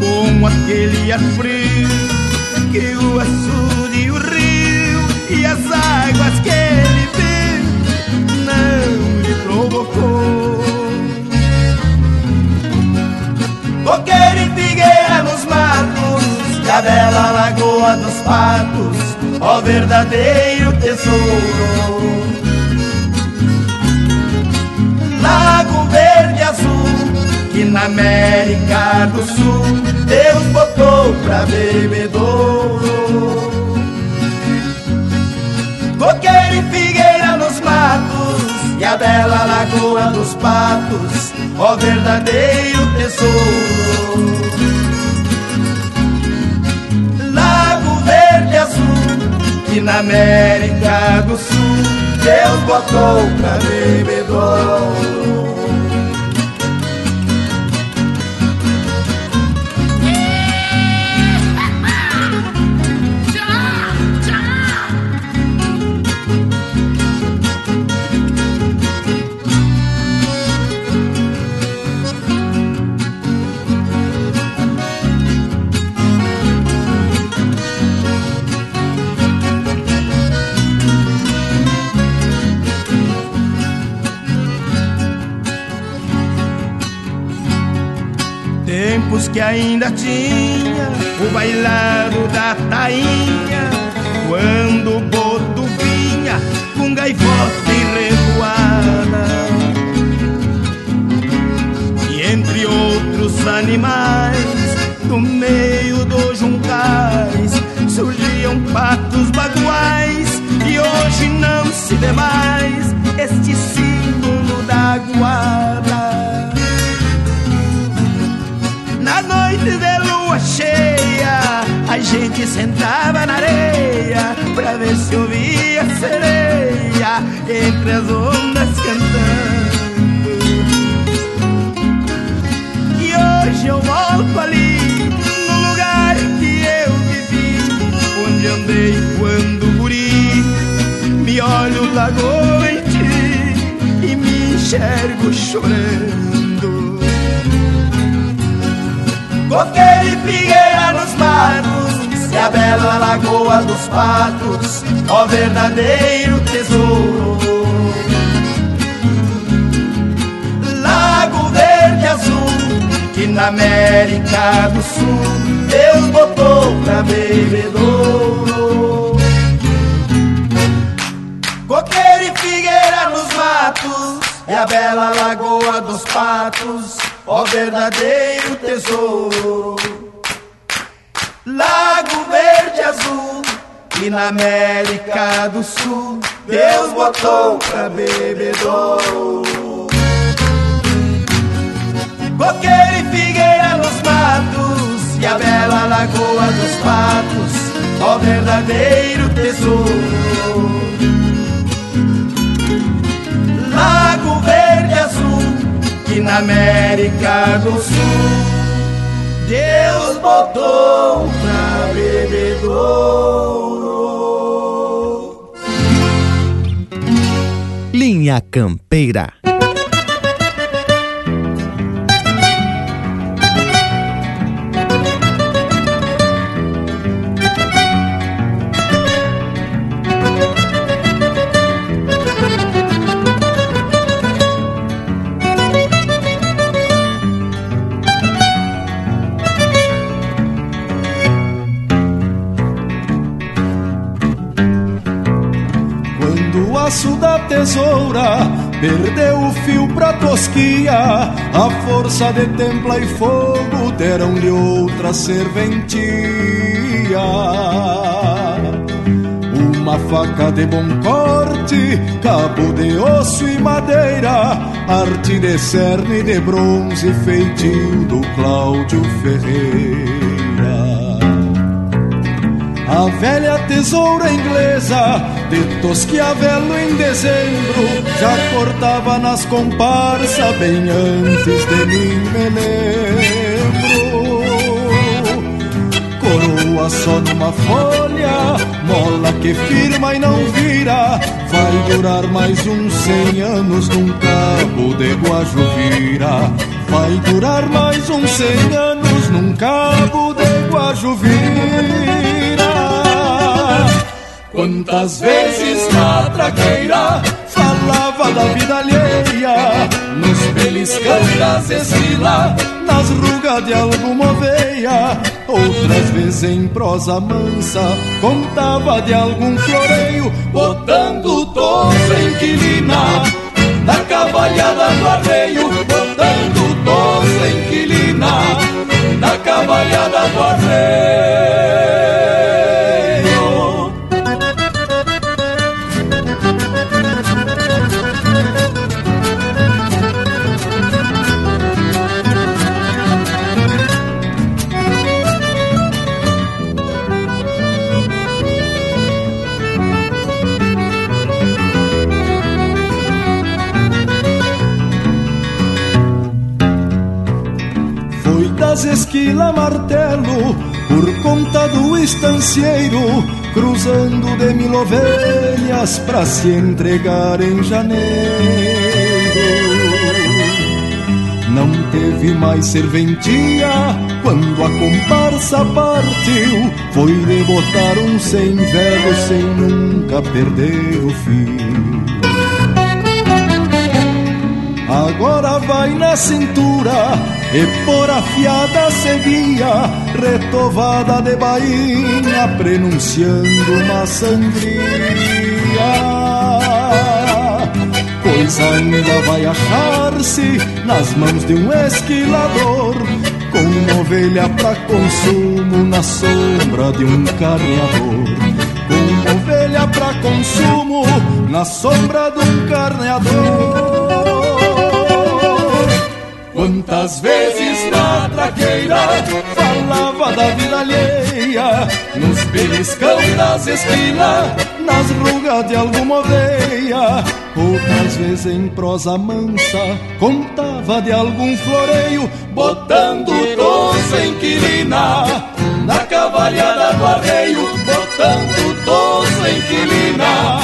com aquele ar frio que o açude o rio e as águas que ele viu matos E a bela lagoa dos patos Ó verdadeiro tesouro. Lago verde azul Que na América do Sul Deus botou pra bebedouro. Coqueiro e figueira nos matos E a bela lagoa dos patos Ó verdadeiro tesouro Que na América do Sul Deus botou pra bebedouro que ainda tinha o bailado da tainha, quando o boto vinha com gaivota e revoada. E entre outros animais, no meio dos juncais, surgiam patos baguais, e hoje não se vê mais este símbolo da guarda. Noite de lua cheia, a gente sentava na areia pra ver se ouvia a sereia entre as ondas cantando. E hoje eu volto ali, no lugar que eu vivi, onde andei quando guri, me olho lagoa em ti e me enxergo chorando. Coqueiro e figueira nos matos E a bela lagoa dos patos Ó verdadeiro tesouro. Lago verde azul Que na América do Sul Deus botou pra bebedouro. Coqueiro e figueira nos matos E a bela lagoa dos patos ó verdadeiro tesouro. Lago verde azul, que na América do Sul Deus botou pra bebedouro. Coqueiro e figueira nos matos, e a bela lagoa dos patos, ó verdadeiro tesouro. Que na América do Sul Deus botou pra bebedouro. Linha Campeira. Perdeu o fio pra tosquia. A força de templa e fogo deram-lhe outra serventia. Uma faca de bom corte, cabo de osso e madeira, arte de cerne de bronze, feitio do Cláudio Ferreira. A velha tesoura inglesa de Tosquiavelo em dezembro já cortava nas comparsas bem antes de mim me lembro. Coroa só numa folha, mola que firma e não vira, vai durar mais uns cem anos num cabo de Guajuvira. Vai durar mais uns cem anos num cabo de Guajuvira. Quantas vezes na traqueira falava da vida alheia, nos beliscão das nas rugas de alguma oveia, outras vezes em prosa mansa, contava de algum floreio, botando tosa inquilina, na cavalhada do arreio, botando tosa inquilina, na cavalhada do arreio. Por conta do estancieiro, cruzando de mil ovelhas pra se entregar em janeiro. Não teve mais serventia quando a comparsa partiu. Foi de botar um sem velho sem nunca perder o fio. Agora vai na cintura e por afiada seguia, retovada de bainha, prenunciando uma sangria. Pois ainda vai achar-se nas mãos de um esquilador, com ovelha pra consumo na sombra de um carneador. Com ovelha pra consumo na sombra de um carneador. Quantas vezes na traqueira falava da vida alheia, nos beliscão das esquilas, nas rugas de alguma oveia. Outras vezes em prosa mansa contava de algum floreio, botando tosa inquilina na cavalhada do arreio, botando tosa inquilina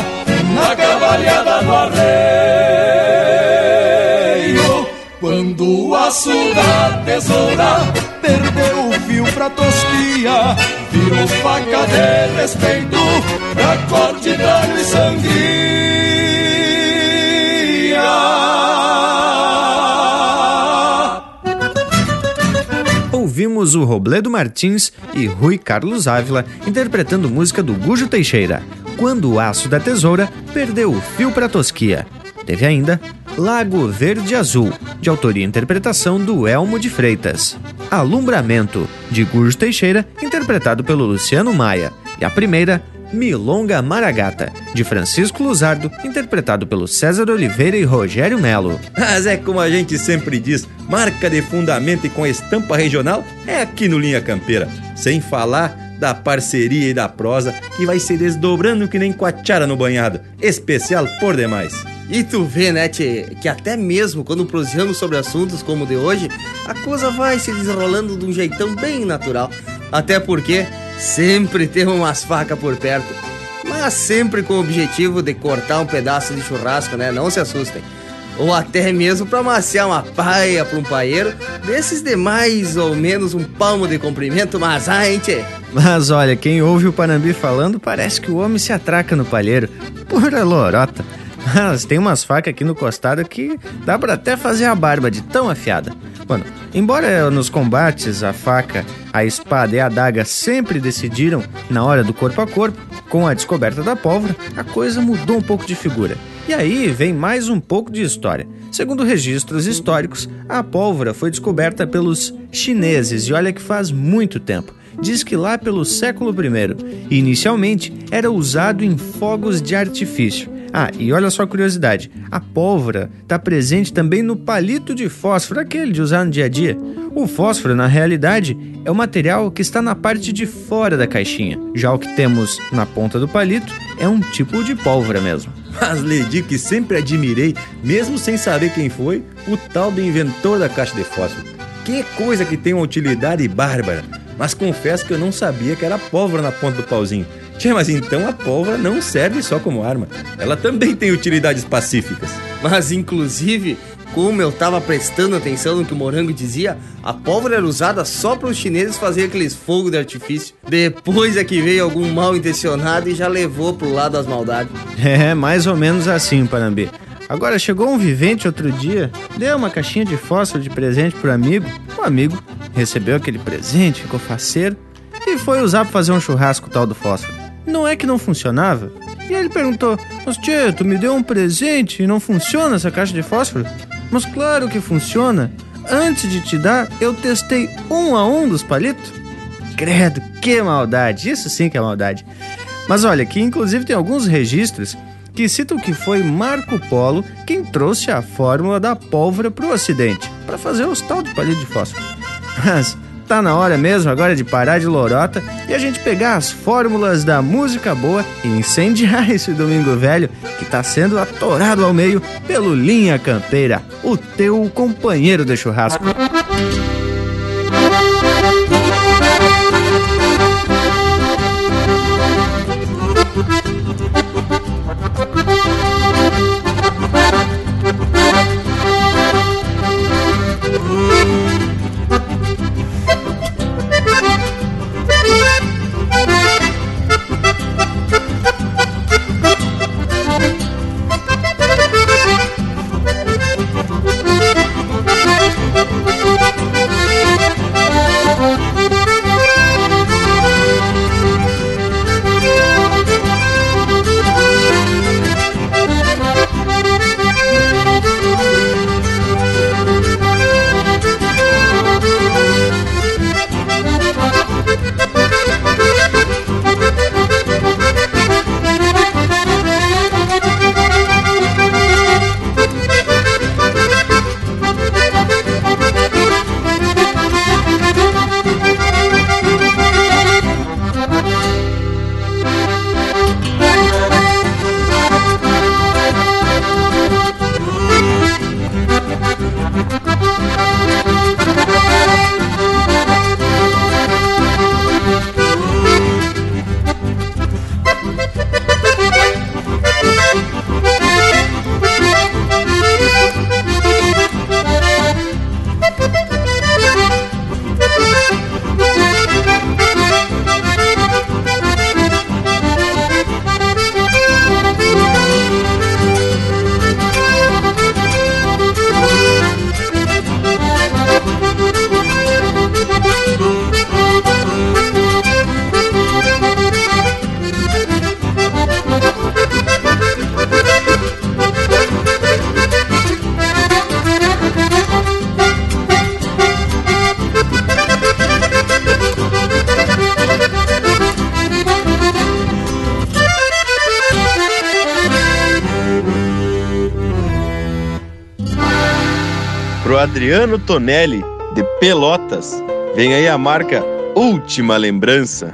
na cavalhada do arreio. Quando o aço da tesoura perdeu pra tosquia, virou faca de respeito pra corte, dano e sangria. Ouvimos o Robledo Martins e Rui Carlos Ávila interpretando música do Gujo Teixeira, Quando o Aço da Tesoura Perdeu o Fio pra Tosquia. Teve ainda Lago Verde Azul, de autoria e interpretação do Elmo de Freitas. Alumbramento, de Gujo Teixeira, interpretado pelo Luciano Maia. E a primeira, Milonga Maragata, de Francisco Luzardo, interpretado pelo César Oliveira e Rogério Melo. Mas é como a gente sempre diz, marca de fundamento e com estampa regional é aqui no Linha Campeira. Sem falar da parceria e da prosa que vai se desdobrando que nem coachara no banhado. Especial por demais. E tu vê, né, tchê, que até mesmo quando prosseguimos sobre assuntos como o de hoje, a coisa vai se desenrolando de um jeitão bem natural. Até porque sempre tem umas facas por perto. Mas sempre com o objetivo de cortar um pedaço de churrasco, né? Não se assustem. Ou até mesmo para maciar uma paia para um paeiro, desses de mais ou menos um palmo de comprimento, mas ai, tchê? Mas olha, quem ouve o Panambi falando parece que o homem se atraca no palheiro. Pura lorota. Mas tem umas facas aqui no costado que dá pra até fazer a barba de tão afiada. Embora nos combates a faca, a espada e a adaga sempre decidiram na hora do corpo a corpo, com a descoberta da pólvora, a coisa mudou um pouco de figura. E aí vem mais um pouco de história. Segundo registros históricos, a pólvora foi descoberta pelos chineses e olha que faz muito tempo. Diz que lá pelo século I, inicialmente era usado em fogos de artifício. Ah, e olha só a curiosidade: a pólvora está presente também no palito de fósforo, aquele de usar no dia a dia. O fósforo, na realidade, é o material que está na parte de fora da caixinha. Já o que temos na ponta do palito é um tipo de pólvora mesmo. Mas lhe digo que sempre admirei, mesmo sem saber quem foi, o tal do inventor da caixa de fósforo. Que coisa que tem uma utilidade bárbara. Mas confesso que eu não sabia que era pólvora na ponta do pauzinho. Tchê, mas então a pólvora não serve só como arma. Ela também tem utilidades pacíficas. Mas inclusive, como eu tava prestando atenção no que o Morango dizia, a pólvora era usada só para os chineses fazerem aqueles fogos de artifício. Depois é que veio algum mal intencionado e já levou pro lado das maldades. É, mais ou menos assim, Panambi. Agora, chegou um vivente outro dia, deu uma caixinha de fósforo de presente pro amigo. O amigo recebeu aquele presente, ficou faceiro e foi usar para fazer um churrasco tal do fósforo. Não é que não funcionava? E ele perguntou: Mas tio, tu me deu um presente e não funciona essa caixa de fósforo? Mas claro que funciona. Antes de te dar, eu testei um a um dos palitos. Credo, que maldade! Isso sim que é maldade. Mas olha, que inclusive tem alguns registros que citam que foi Marco Polo quem trouxe a fórmula da pólvora para o Ocidente, para fazer os tal de palito de fósforo. Mas tá na hora mesmo agora de parar de lorota e a gente pegar as fórmulas da música boa e incendiar esse domingo velho que tá sendo atorado ao meio pelo Linha Campeira, o teu companheiro de churrasco. Adriano Tonelli, de Pelotas. Vem aí a marca Última Lembrança.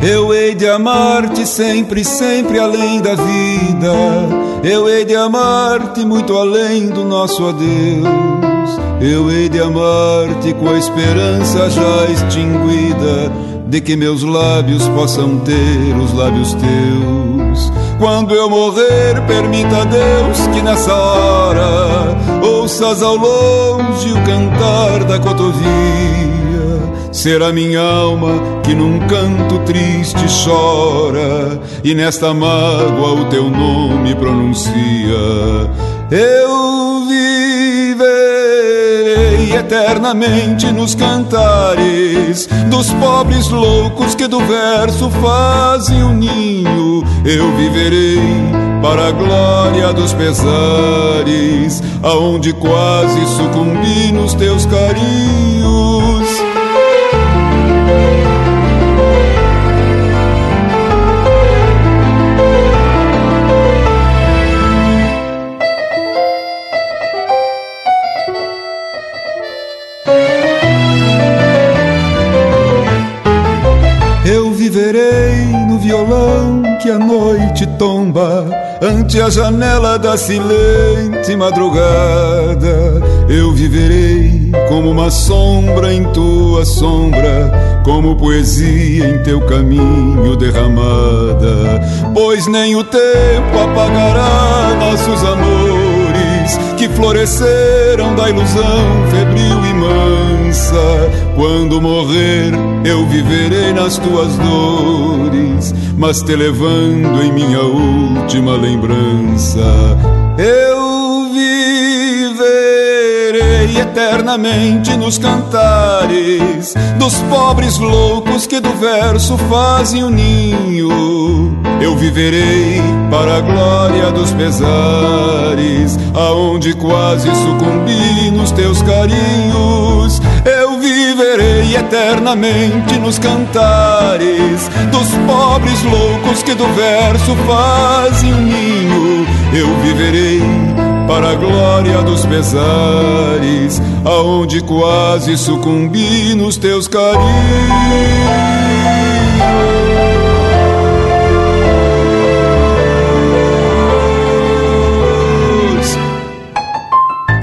Eu hei de amar-te sempre, sempre além da vida. Eu hei de amar-te muito além do nosso adeus. Eu hei de amar-te com a esperança já extinguida de que meus lábios possam ter os lábios teus. Quando eu morrer, permita a Deus que nessa hora ouças ao longe o cantar da cotovia. Será minha alma que num canto triste chora e nesta mágoa o teu nome pronuncia. Eu eternamente nos cantares dos pobres loucos que do verso fazem o ninho. Eu viverei para a glória dos pesares, aonde quase sucumbi nos teus carinhos. Tomba ante a janela da silente madrugada. Eu viverei como uma sombra em tua sombra, como poesia em teu caminho derramada. Pois nem o tempo apagará nossos amores que floresceram da ilusão febril e Quando morrer, eu viverei nas tuas dores, mas te levando em minha última lembrança. Eu eternamente nos cantares dos pobres loucos que do verso fazem o ninho. Eu viverei para a glória dos pesares, aonde quase sucumbi nos teus carinhos. Eu viverei eternamente nos cantares dos pobres loucos que do verso fazem um ninho. Eu viverei para a glória dos pesares, aonde quase sucumbi nos teus carinhos.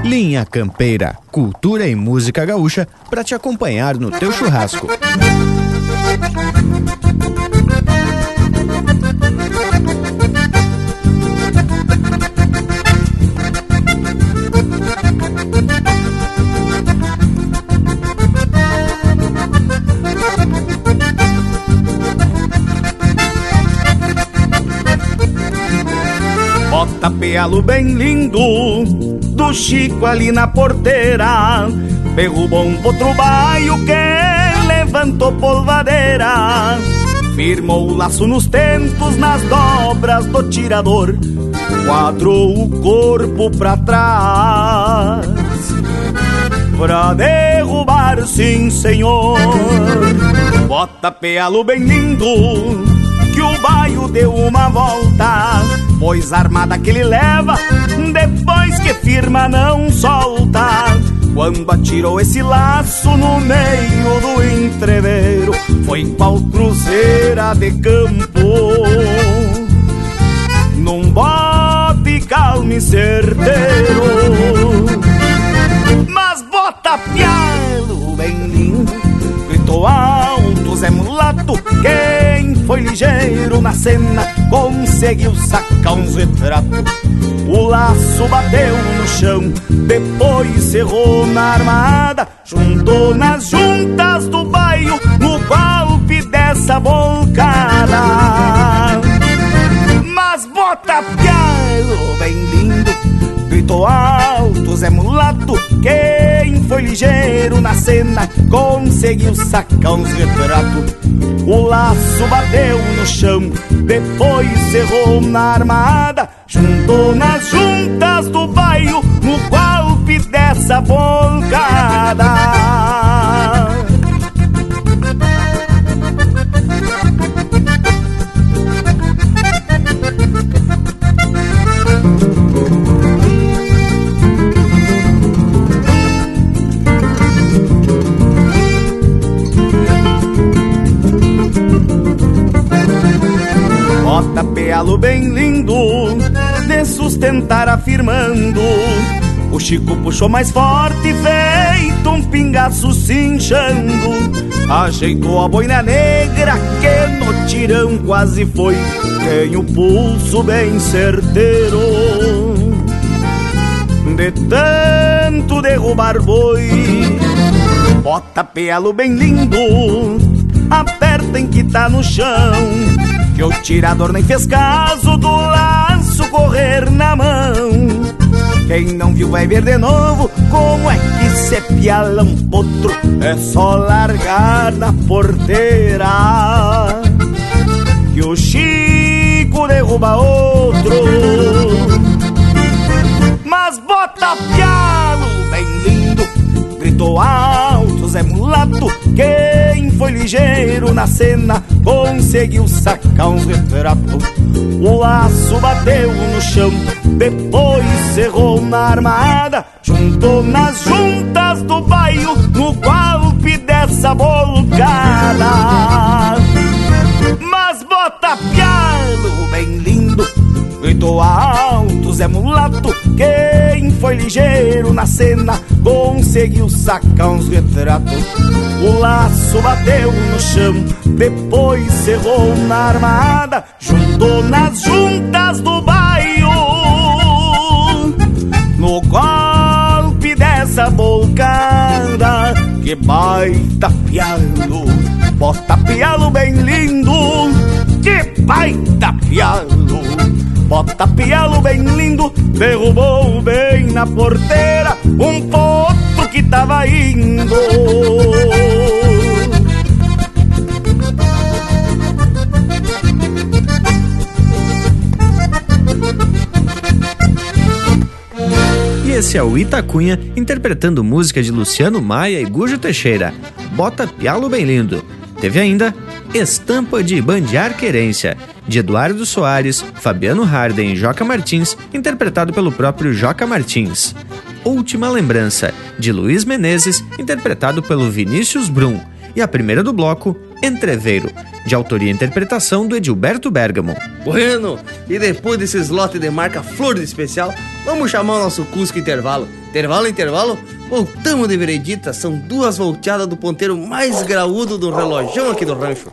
Linha Campeira, cultura e música gaúcha para te acompanhar no teu churrasco. Bota pealo bem lindo do Chico ali na porteira. Derrubou um potro baio que levantou polvadeira. Firmou o laço nos tentos, nas dobras do tirador. Quadrou o corpo pra trás. Pra derrubar, sim senhor. Bota pealo bem lindo o baio deu uma volta. Pois a armada que ele leva Depois que firma não solta. Quando atirou esse laço no meio do entreveiro Foi qual cruzeira de campo. Num bote calmo e certeiro Mas bota pialo bem lindo Gritou alto Zé Mulato Quem foi ligeiro na cena Conseguiu sacar uns retratos o laço bateu no chão, depois cerrou na armada, juntou nas juntas do baio no golpe dessa volcada. Mas bota pialo bem lindo, gritou alto Zé Mulato, quem foi ligeiro na cena conseguiu sacar uns retratos. O laço bateu no chão, depois cerrou na armada, juntou nas juntas do baio no golpe dessa volcada. Pealo bem lindo De sustentar afirmando. O Chico puxou mais forte Feito um pingaço cinchando. Ajeitou a boina negra Que no tirão quase foi. Tem o pulso bem certeiro. De tanto derrubar boi Bota pealo bem lindo Aperta em que tá no chão que o tirador nem fez caso do laço correr na mão Quem não viu vai ver de novo como é que se piala um potro. É só largar na porteira que o Chico derruba outro. Mas bota pialo bem lindo, gritou alto Zé Mulato. Quem foi ligeiro na cena conseguiu sacar uns retratos. O laço bateu no chão, depois cerrou na armada. Juntou nas juntas do bairro no golpe dessa bolcada. Mas bota pialo bem lindo, gritou Zé Mulato. Quem foi ligeiro na cena conseguiu sacar uns retratos. O laço bateu no chão, depois cerrou na armada. Juntou nas juntas do bairro, no golpe dessa bocada. Que baita pialo, bota pialo bem lindo. Que baita pialo, bota pialo bem lindo. Derrubou bem na porteira um potro que tava indo. E esse é o Itacunha interpretando música de Luciano Maia e Gujo Teixeira. Bota Pialo Bem Lindo. Teve ainda Estampa de Bandear Querência, de Eduardo Soares, Fabiano Harden e Joca Martins, interpretado pelo próprio Joca Martins. Última Lembrança, de Luiz Menezes, interpretado pelo Vinícius Brum. E a primeira do bloco, Entreveiro, de autoria e interpretação do Edilberto Bergamo. Bueno, e depois desse slot de marca Flor de Especial, vamos chamar o nosso Cusco Intervalo. Intervalo, intervalo, voltamos de veredita, são duas volteadas do ponteiro mais graúdo do relojão aqui do rancho.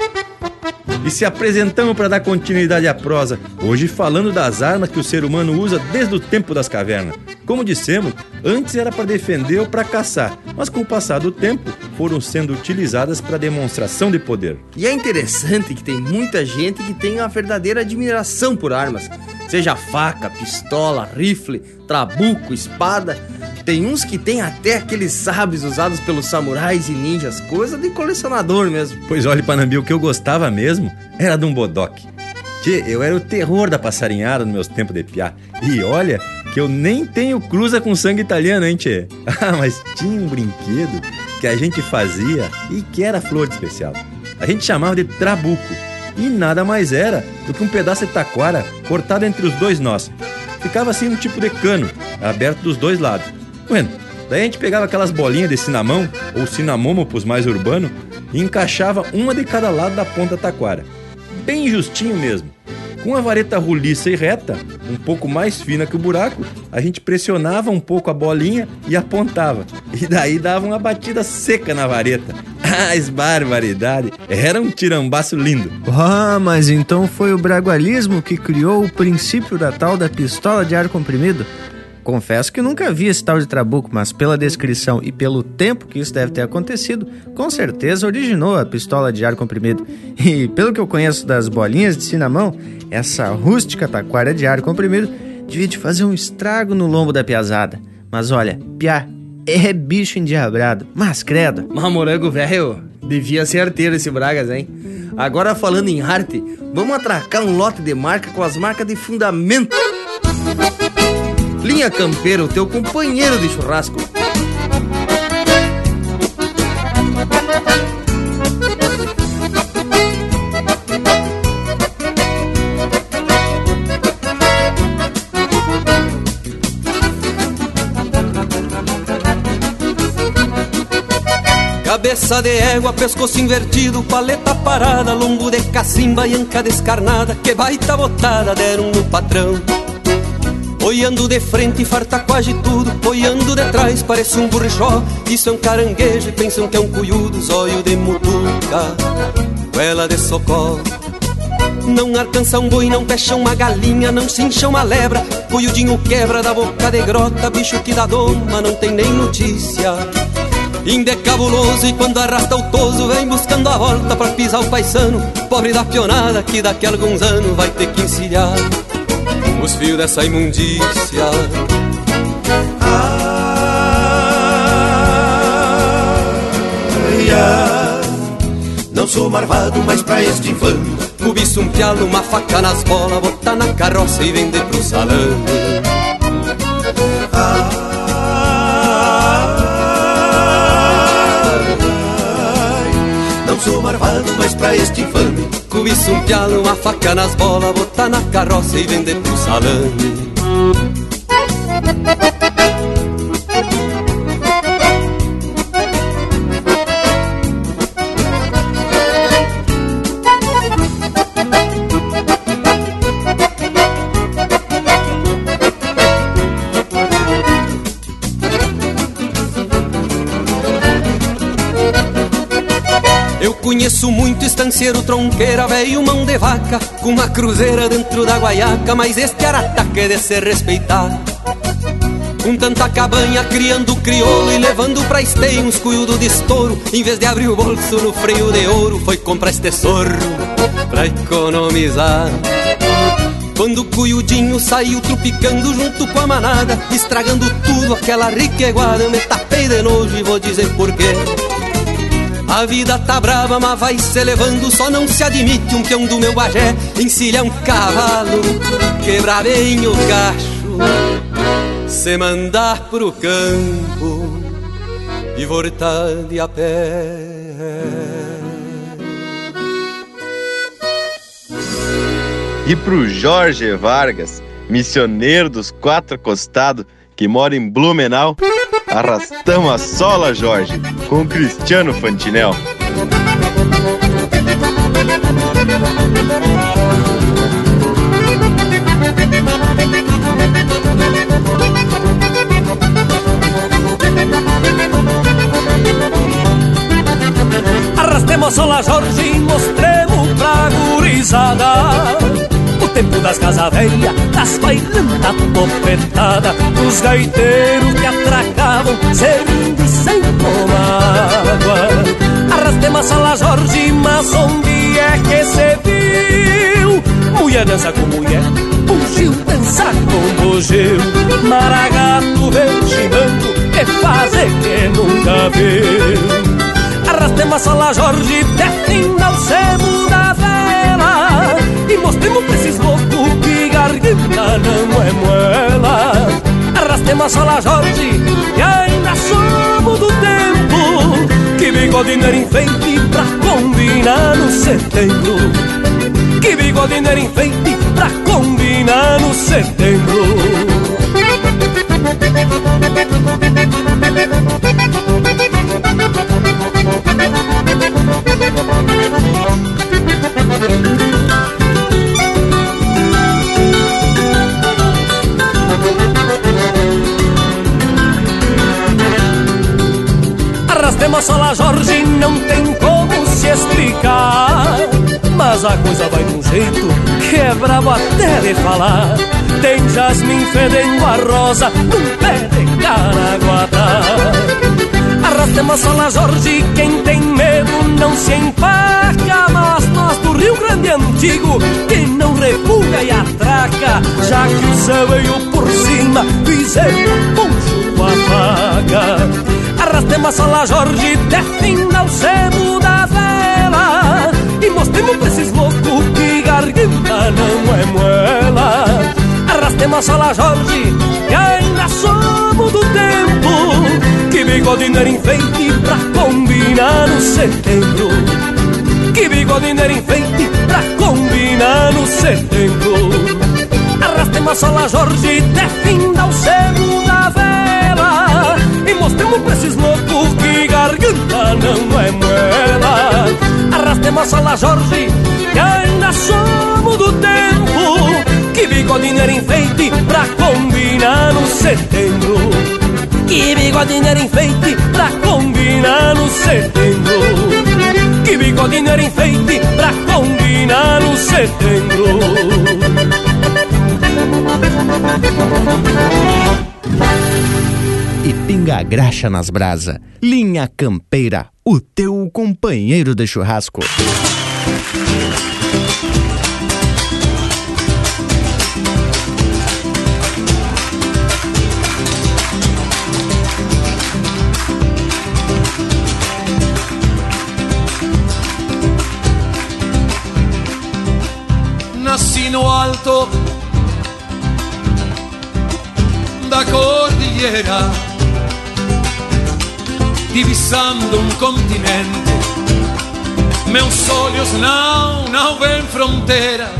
E se apresentamos para dar continuidade à prosa, hoje falando das armas que o ser humano usa desde o tempo das cavernas. Como dissemos, antes era para defender ou para caçar, mas com o passar do tempo foram sendo utilizadas para demonstração de poder. E é interessante que tem muita gente que tem uma verdadeira admiração por armas, seja faca, pistola, rifle, trabuco, espada. Tem uns que tem até aqueles sabres usados pelos samurais e ninjas, coisa de colecionador mesmo. Pois olha, Panambi, o que eu gostava mesmo era de um bodoque. Tchê, eu era o terror da passarinhada nos meus tempos de piá. E olha que eu nem tenho cruza com sangue italiano, hein, tchê? Ah, mas tinha um brinquedo que a gente fazia e que era flor de especial. A gente chamava de trabuco. E nada mais era do que um pedaço de taquara cortado entre os dois nós. Ficava assim um tipo de cano, aberto dos dois lados. Bueno, daí a gente pegava aquelas bolinhas de cinamão, ou cinamomo pros mais urbanos, e encaixava uma de cada lado da ponta taquara. Bem justinho mesmo. Com a vareta roliça e reta, um pouco mais fina que o buraco, a gente pressionava um pouco a bolinha e apontava. E daí dava uma batida seca na vareta. Mas barbaridade! Era um tirambaço lindo. Ah, mas então foi o bragualismo que criou o princípio da tal da pistola de ar comprimido? Confesso que nunca vi esse tal de trabuco, mas pela descrição e pelo tempo que isso deve ter acontecido, com certeza originou a pistola de ar comprimido. E pelo que eu conheço das bolinhas de cinamão, essa rústica taquara de ar comprimido devia de fazer um estrago no lombo da piazada. Mas olha, piá, é bicho endiabrado, mas credo. Mas morango velho, devia ser arteiro esse Bragas, hein? Agora falando em arte, vamos atracar um lote de marca com as marcas de fundamento. Linha Campeira, o teu companheiro de churrasco. Cabeça de égua, pescoço invertido, paleta parada, lombo de cacimba e anca descarnada, que baita botada deram no patrão. Olhando de frente, farta quase tudo Olhando de trás, parece um burrichó Isso é um caranguejo e pensam que é um cuyudo Zóio de mutuca, goela de socorro não alcança um boi, não fecha uma galinha, não se incha uma lebra. Cuiudinho quebra da boca de grota, bicho que dá doma, não tem nem notícia. Inde é cabuloso e quando arrasta o toso vem buscando a volta pra pisar o paisano. Pobre da pionada que daqui a alguns anos vai ter que encilhar os fios dessa imundícia. Ai, ai, não sou marvado, mas pra este infame Cobiço um pialo, uma faca nas bolas Botar na carroça e vender pro salão Não sou marvado, mas pra este infame Cobiço um pialo, uma faca nas bolas Botar na carroça e vender pro salame Conheço muito estanceiro, tronqueira, velho mão de vaca Com uma cruzeira dentro da guaiaca Mas este arataca é de se respeitar. Com tanta cabanha, criando crioulo E levando pra esteio uns cuiudo de estouro Em vez de abrir o bolso no freio de ouro Foi comprar este sorro pra economizar. Quando o cuiudinho saiu trupicando junto com a manada Estragando tudo aquela Eu me tapei de nojo e vou dizer porquê a vida tá brava, mas vai se levando. Só não se admite um peão do meu bagé encilhar um cavalo, quebrar bem o cacho, se mandar pro campo e voltar de a pé. E pro Jorge Vargas, missioneiro dos quatro costados, que mora em Blumenau, arrastamos a sola, Jorge, com Cristiano Fantinel. Arrastemos sola Jorge das casas velhas, das bailantas topetada Dos gaiteiros que atracavam, servindo sem tomar água Arrastemos sola Jorge, mas onde é que se viu? Mulher dança com mulher, bugio dança com bugio Maragato vem chinando, e fazer que nunca viu. Arrastemos a sola Jorge, defina o sebo da vela. E mostremos pra esses garganta não é moela. Arrastemos a sola Jorge, e ainda somos do tempo Que bigodinho era enfeite pra combinar no setembro. Que bigodinho era enfeite pra combinar no setembro Arrastemos sola Jorge, não tem como se explicar. Mas a coisa vai de um jeito que é brabo até de falar. Tem jasmim fedendo a rosa num pé de caraguatá. Arrastemos sola Jorge, quem tem medo não se empaca. Mas nós do Rio Grande Antigo, que não refuga e atraca Já que o céu veio por cima, fizemos poncho com a faca Arrastemos a sola Jorge, defina o sebo da vela. E mostremos pra esses loucos que garganta não é moela Arrastemos a sola Jorge, que ainda somos do tempo Que bigodinho era enfeite pra combinar no setembro. Que bigodinho era enfeite pra combinar no setembro. Arrastemos a sola Jorge, defina o sebo da vela E mostremos pra esses loucos que garganta não é moela Arrastemos a sola Jorge, que ainda somos do tempo Que bigodinho era enfeite pra combinar no setembro. Que bigodinho era enfeite pra combinar no setembro. Que bigodinho era enfeite pra combinar no setembro E pinga graxa nas brasa. Linha Campeira, o teu companheiro de churrasco. Nasci no alto da cordilheira, divisando um continente. Meus olhos não, não veem fronteira.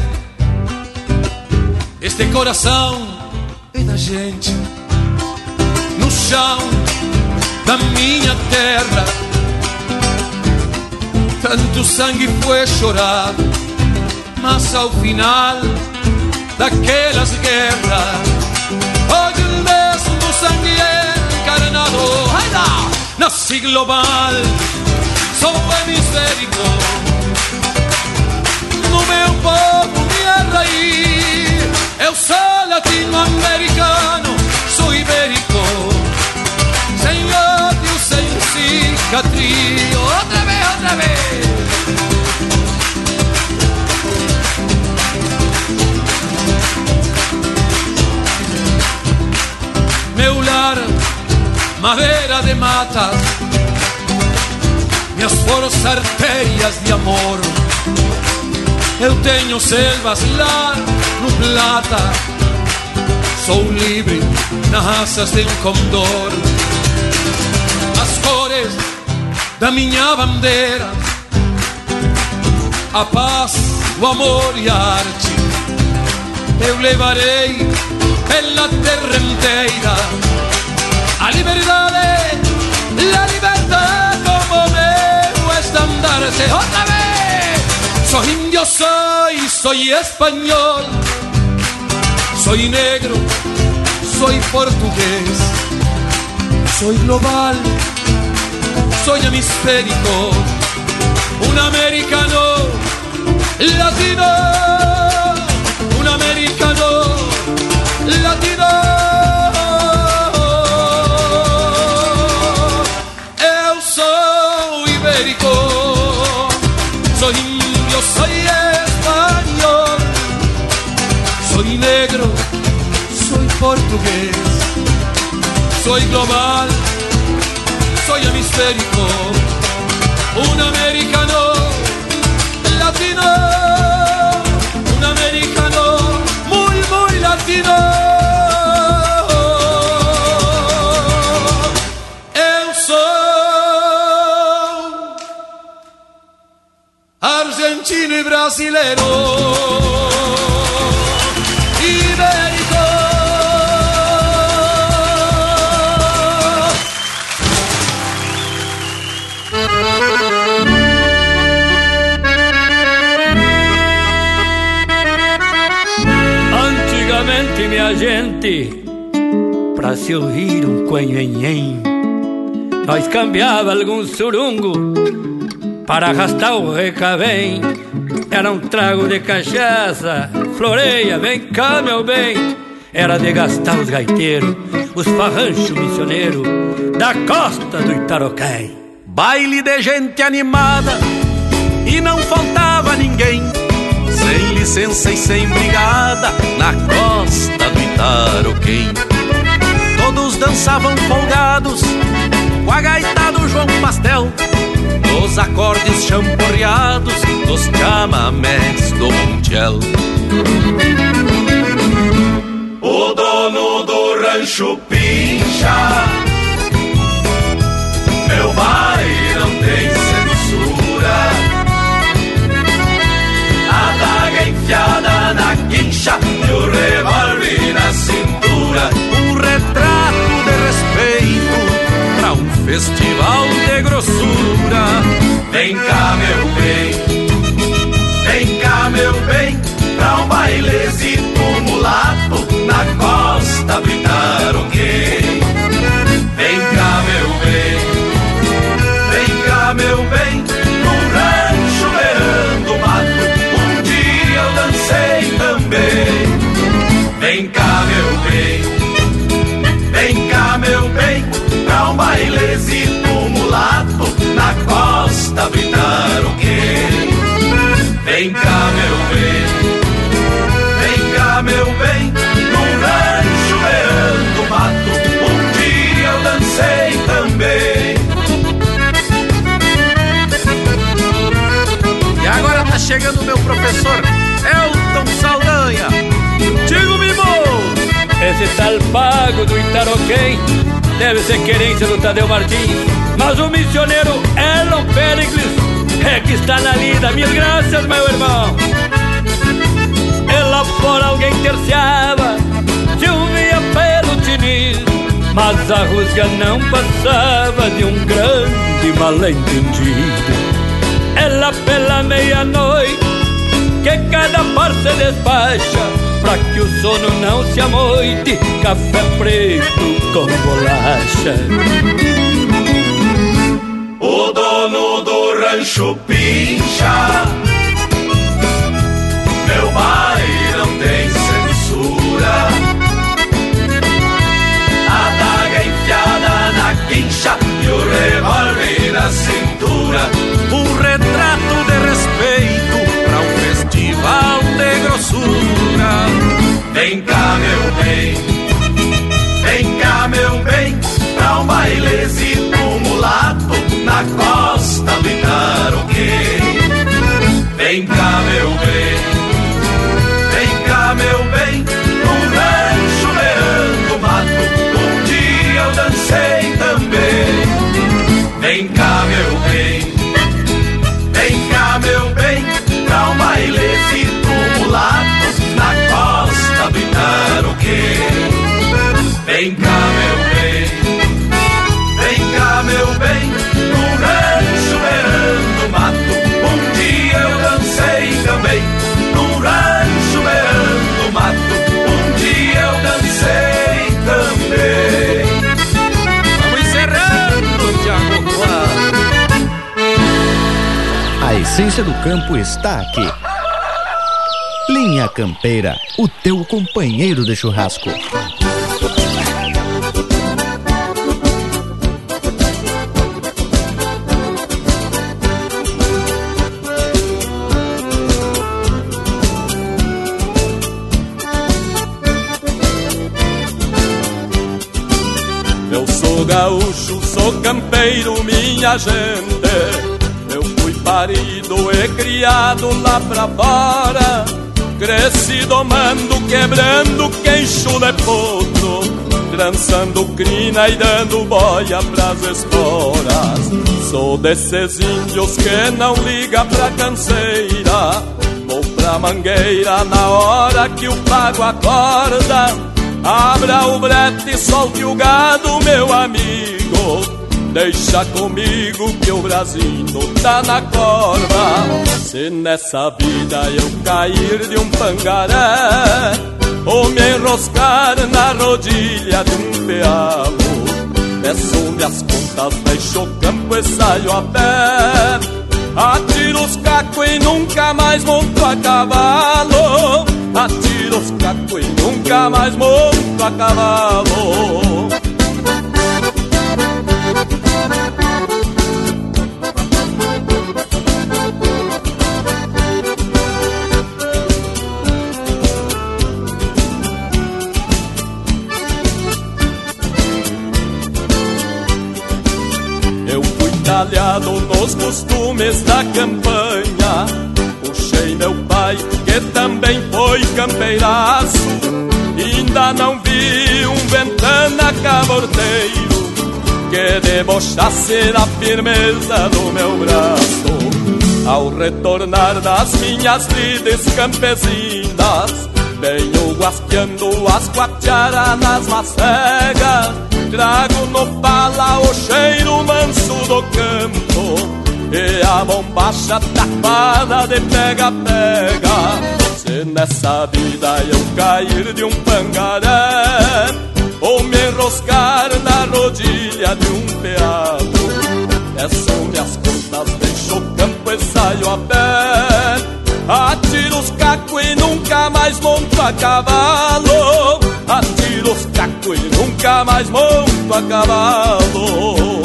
Este coração é da gente, no chão da minha terra. Tanto sangue foi chorado, mas ao final daquelas guerras, hoje mesmo sangue encarnado, lá, nasci global, sou hemisférico, no meu povo, minha raiz, eu sou latino-americano, sou ibérico, sem ódio, sem cicatriz, outra vez, outra vez. meu lar, madeira de mata, minhas forças artérias de amor. Eu tenho selvas lá no plata, sou livre nas asas de um condor. As cores da minha bandeira, a paz, o amor e a arte, eu levarei pela terra inteira a liberdade, la libertad como meu estandarte. Otra vez, soy indio, soy, soy español, soy negro, soy portugués, soy global, soy hemisférico, un americano latino, un americano latino. Global, soy hemisférico, nós cambiava algum surungo para arrastar o recabém. Era um trago de cachaça, floreia, vem cá, meu bem. Era de gastar os gaiteiros, os farranchos missioneiros da costa do Itaroquém. Baile de gente animada e não faltava ninguém. Sem licença e sem brigada na costa do Itaroquém. Todos dançavam folgados a gaita do João Pastel. Nos acordes champorreados dos chamamés do Montiel. O dono do rancho pincha Meu baile não tem censura A daga enfiada na quincha E o revólver festival de grossura. Vem cá, meu bem, vem cá, meu bem, pra um bailezito mulato na costa britaroqueira. Bailezito mulato na costa do Itaroquém. Vem cá, meu bem, vem cá, meu bem, num rancho beirando mato, um dia eu dancei também. E agora tá chegando o meu professor Elton Saldanha. Digo Mimo! Esse tal pago do Itaroquém deve ser querência do Tadeu Martins. Mas o missioneiro Elon Pericles é que está na lida. Mil graças, meu irmão. E lá fora alguém terciava, chovia pelo tiniz. Mas a rusga não passava de um grande mal-entendido. Lá pela meia-noite que cada par despacha Pra que o sono não se amoite. Café preto com bolacha. O dono do rancho pincha. Meu baile não tem censura. A daga enfiada na quincha E o revólver na cintura Vem essência do campo está aqui. Linha Campeira, o teu companheiro de churrasco. Eu sou gaúcho, sou campeiro, minha gente. Parido e criado lá pra fora. Cresci domando, quebrando queixo de potro. Trançando crina e dando boia pras esporas. Sou desses índios que não liga pra canseira. Vou pra mangueira na hora que o pago acorda. Abra o brete e solte o gado, meu amigo. Deixa comigo que o Brasil tá na corda. Se nessa vida eu cair de um pangaré, ou me enroscar na rodilha de um pealo, peço minhas contas, deixo o campo e saio a pé. Atiro os cacos e nunca mais monto a cavalo. Atiro os cacos e nunca mais monto a cavalo. Fui talhado nos costumes da campanha. Puxei meu pai, que também foi campeiraço. Ainda não vi um ventana cabordeiro que debochasse da firmeza do meu braço. Ao retornar das minhas lides campesinas, venho guasqueando as guatiaras nas macegas. Trago no pala o cheiro manso do campo E a bombacha tapada de pega-pega Se nessa vida eu cair de um pangaré Ou me enroscar na rodilha de um peado. Peço minhas contas, deixo o campo e saio a pé. Atiro os cacos e nunca mais monto a cavalo nunca mais monto a cavalo.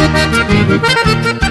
Música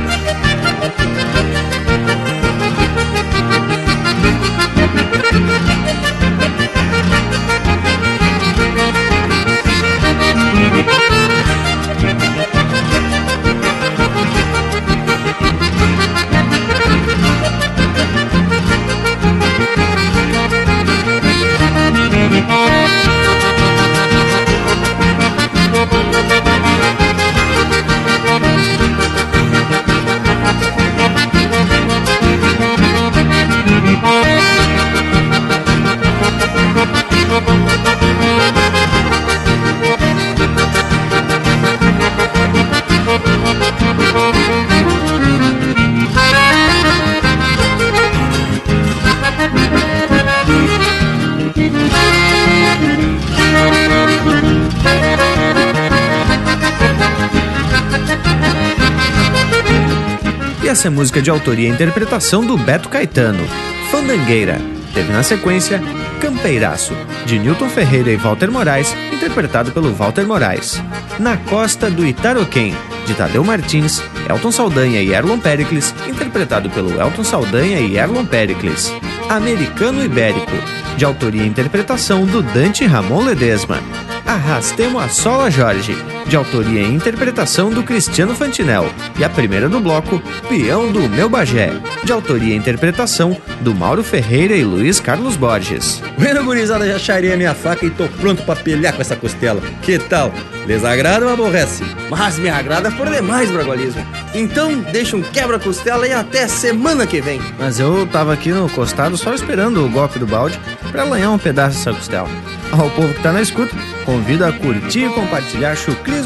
essa é música de autoria e interpretação do Beto Caetano, Fandangueira. Teve na sequência Campeiraço, de Newton Ferreira e Walter Moraes, interpretado pelo Walter Moraes. Na Costa do Itaroquém, de Tadeu Martins, Elton Saldanha e Erlon Pericles, interpretado pelo Elton Saldanha e Erlon Pericles. Americano Ibérico, de autoria e interpretação do Dante Ramon Ledesma. Arrastemos a Sola Jorge, de autoria e interpretação do Cristiano Fantinel, e a primeira do bloco, Peão do Meu Bagé, de autoria e interpretação do Mauro Ferreira e Luiz Carlos Borges. Bueno, gurizada, já charei a minha faca e tô pronto para pelear com essa costela. Que tal? Les agrada ou aborrece? Mas me agrada por demais, Bragualismo. Então, deixa um quebra-costela e até semana que vem. Mas eu tava aqui no costado só esperando o golpe do balde para lanhar um pedaço dessa costela. Ao povo que tá na escuta, convido a curtir e compartilhar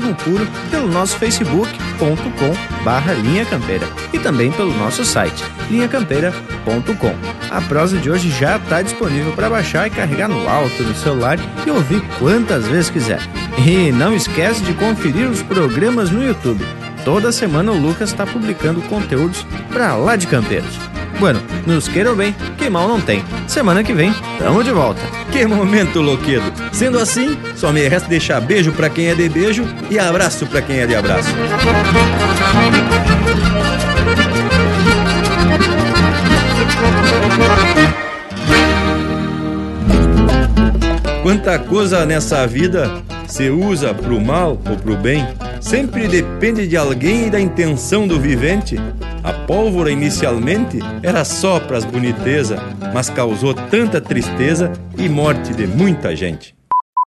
chucrismo puro pelo nosso facebook.com barra Linha Campeira e também pelo nosso site linhacampeira.com. A prosa de hoje já está disponível para baixar e carregar no alto do celular e ouvir quantas vezes quiser. E não esquece de conferir os programas no YouTube. Toda semana o Lucas está publicando conteúdos para lá de Campeiros. Bueno, nos queiram bem, que mal não tem. Semana que vem, tamo de volta. Que momento, Loquedo. Sendo assim, só me resta deixar beijo para quem é de beijo e abraço para quem é de abraço. Quanta coisa nessa vida se usa pro mal ou pro bem, sempre depende de alguém e da intenção do vivente. A pólvora inicialmente era só pras boniteza, mas causou tanta tristeza e morte de muita gente.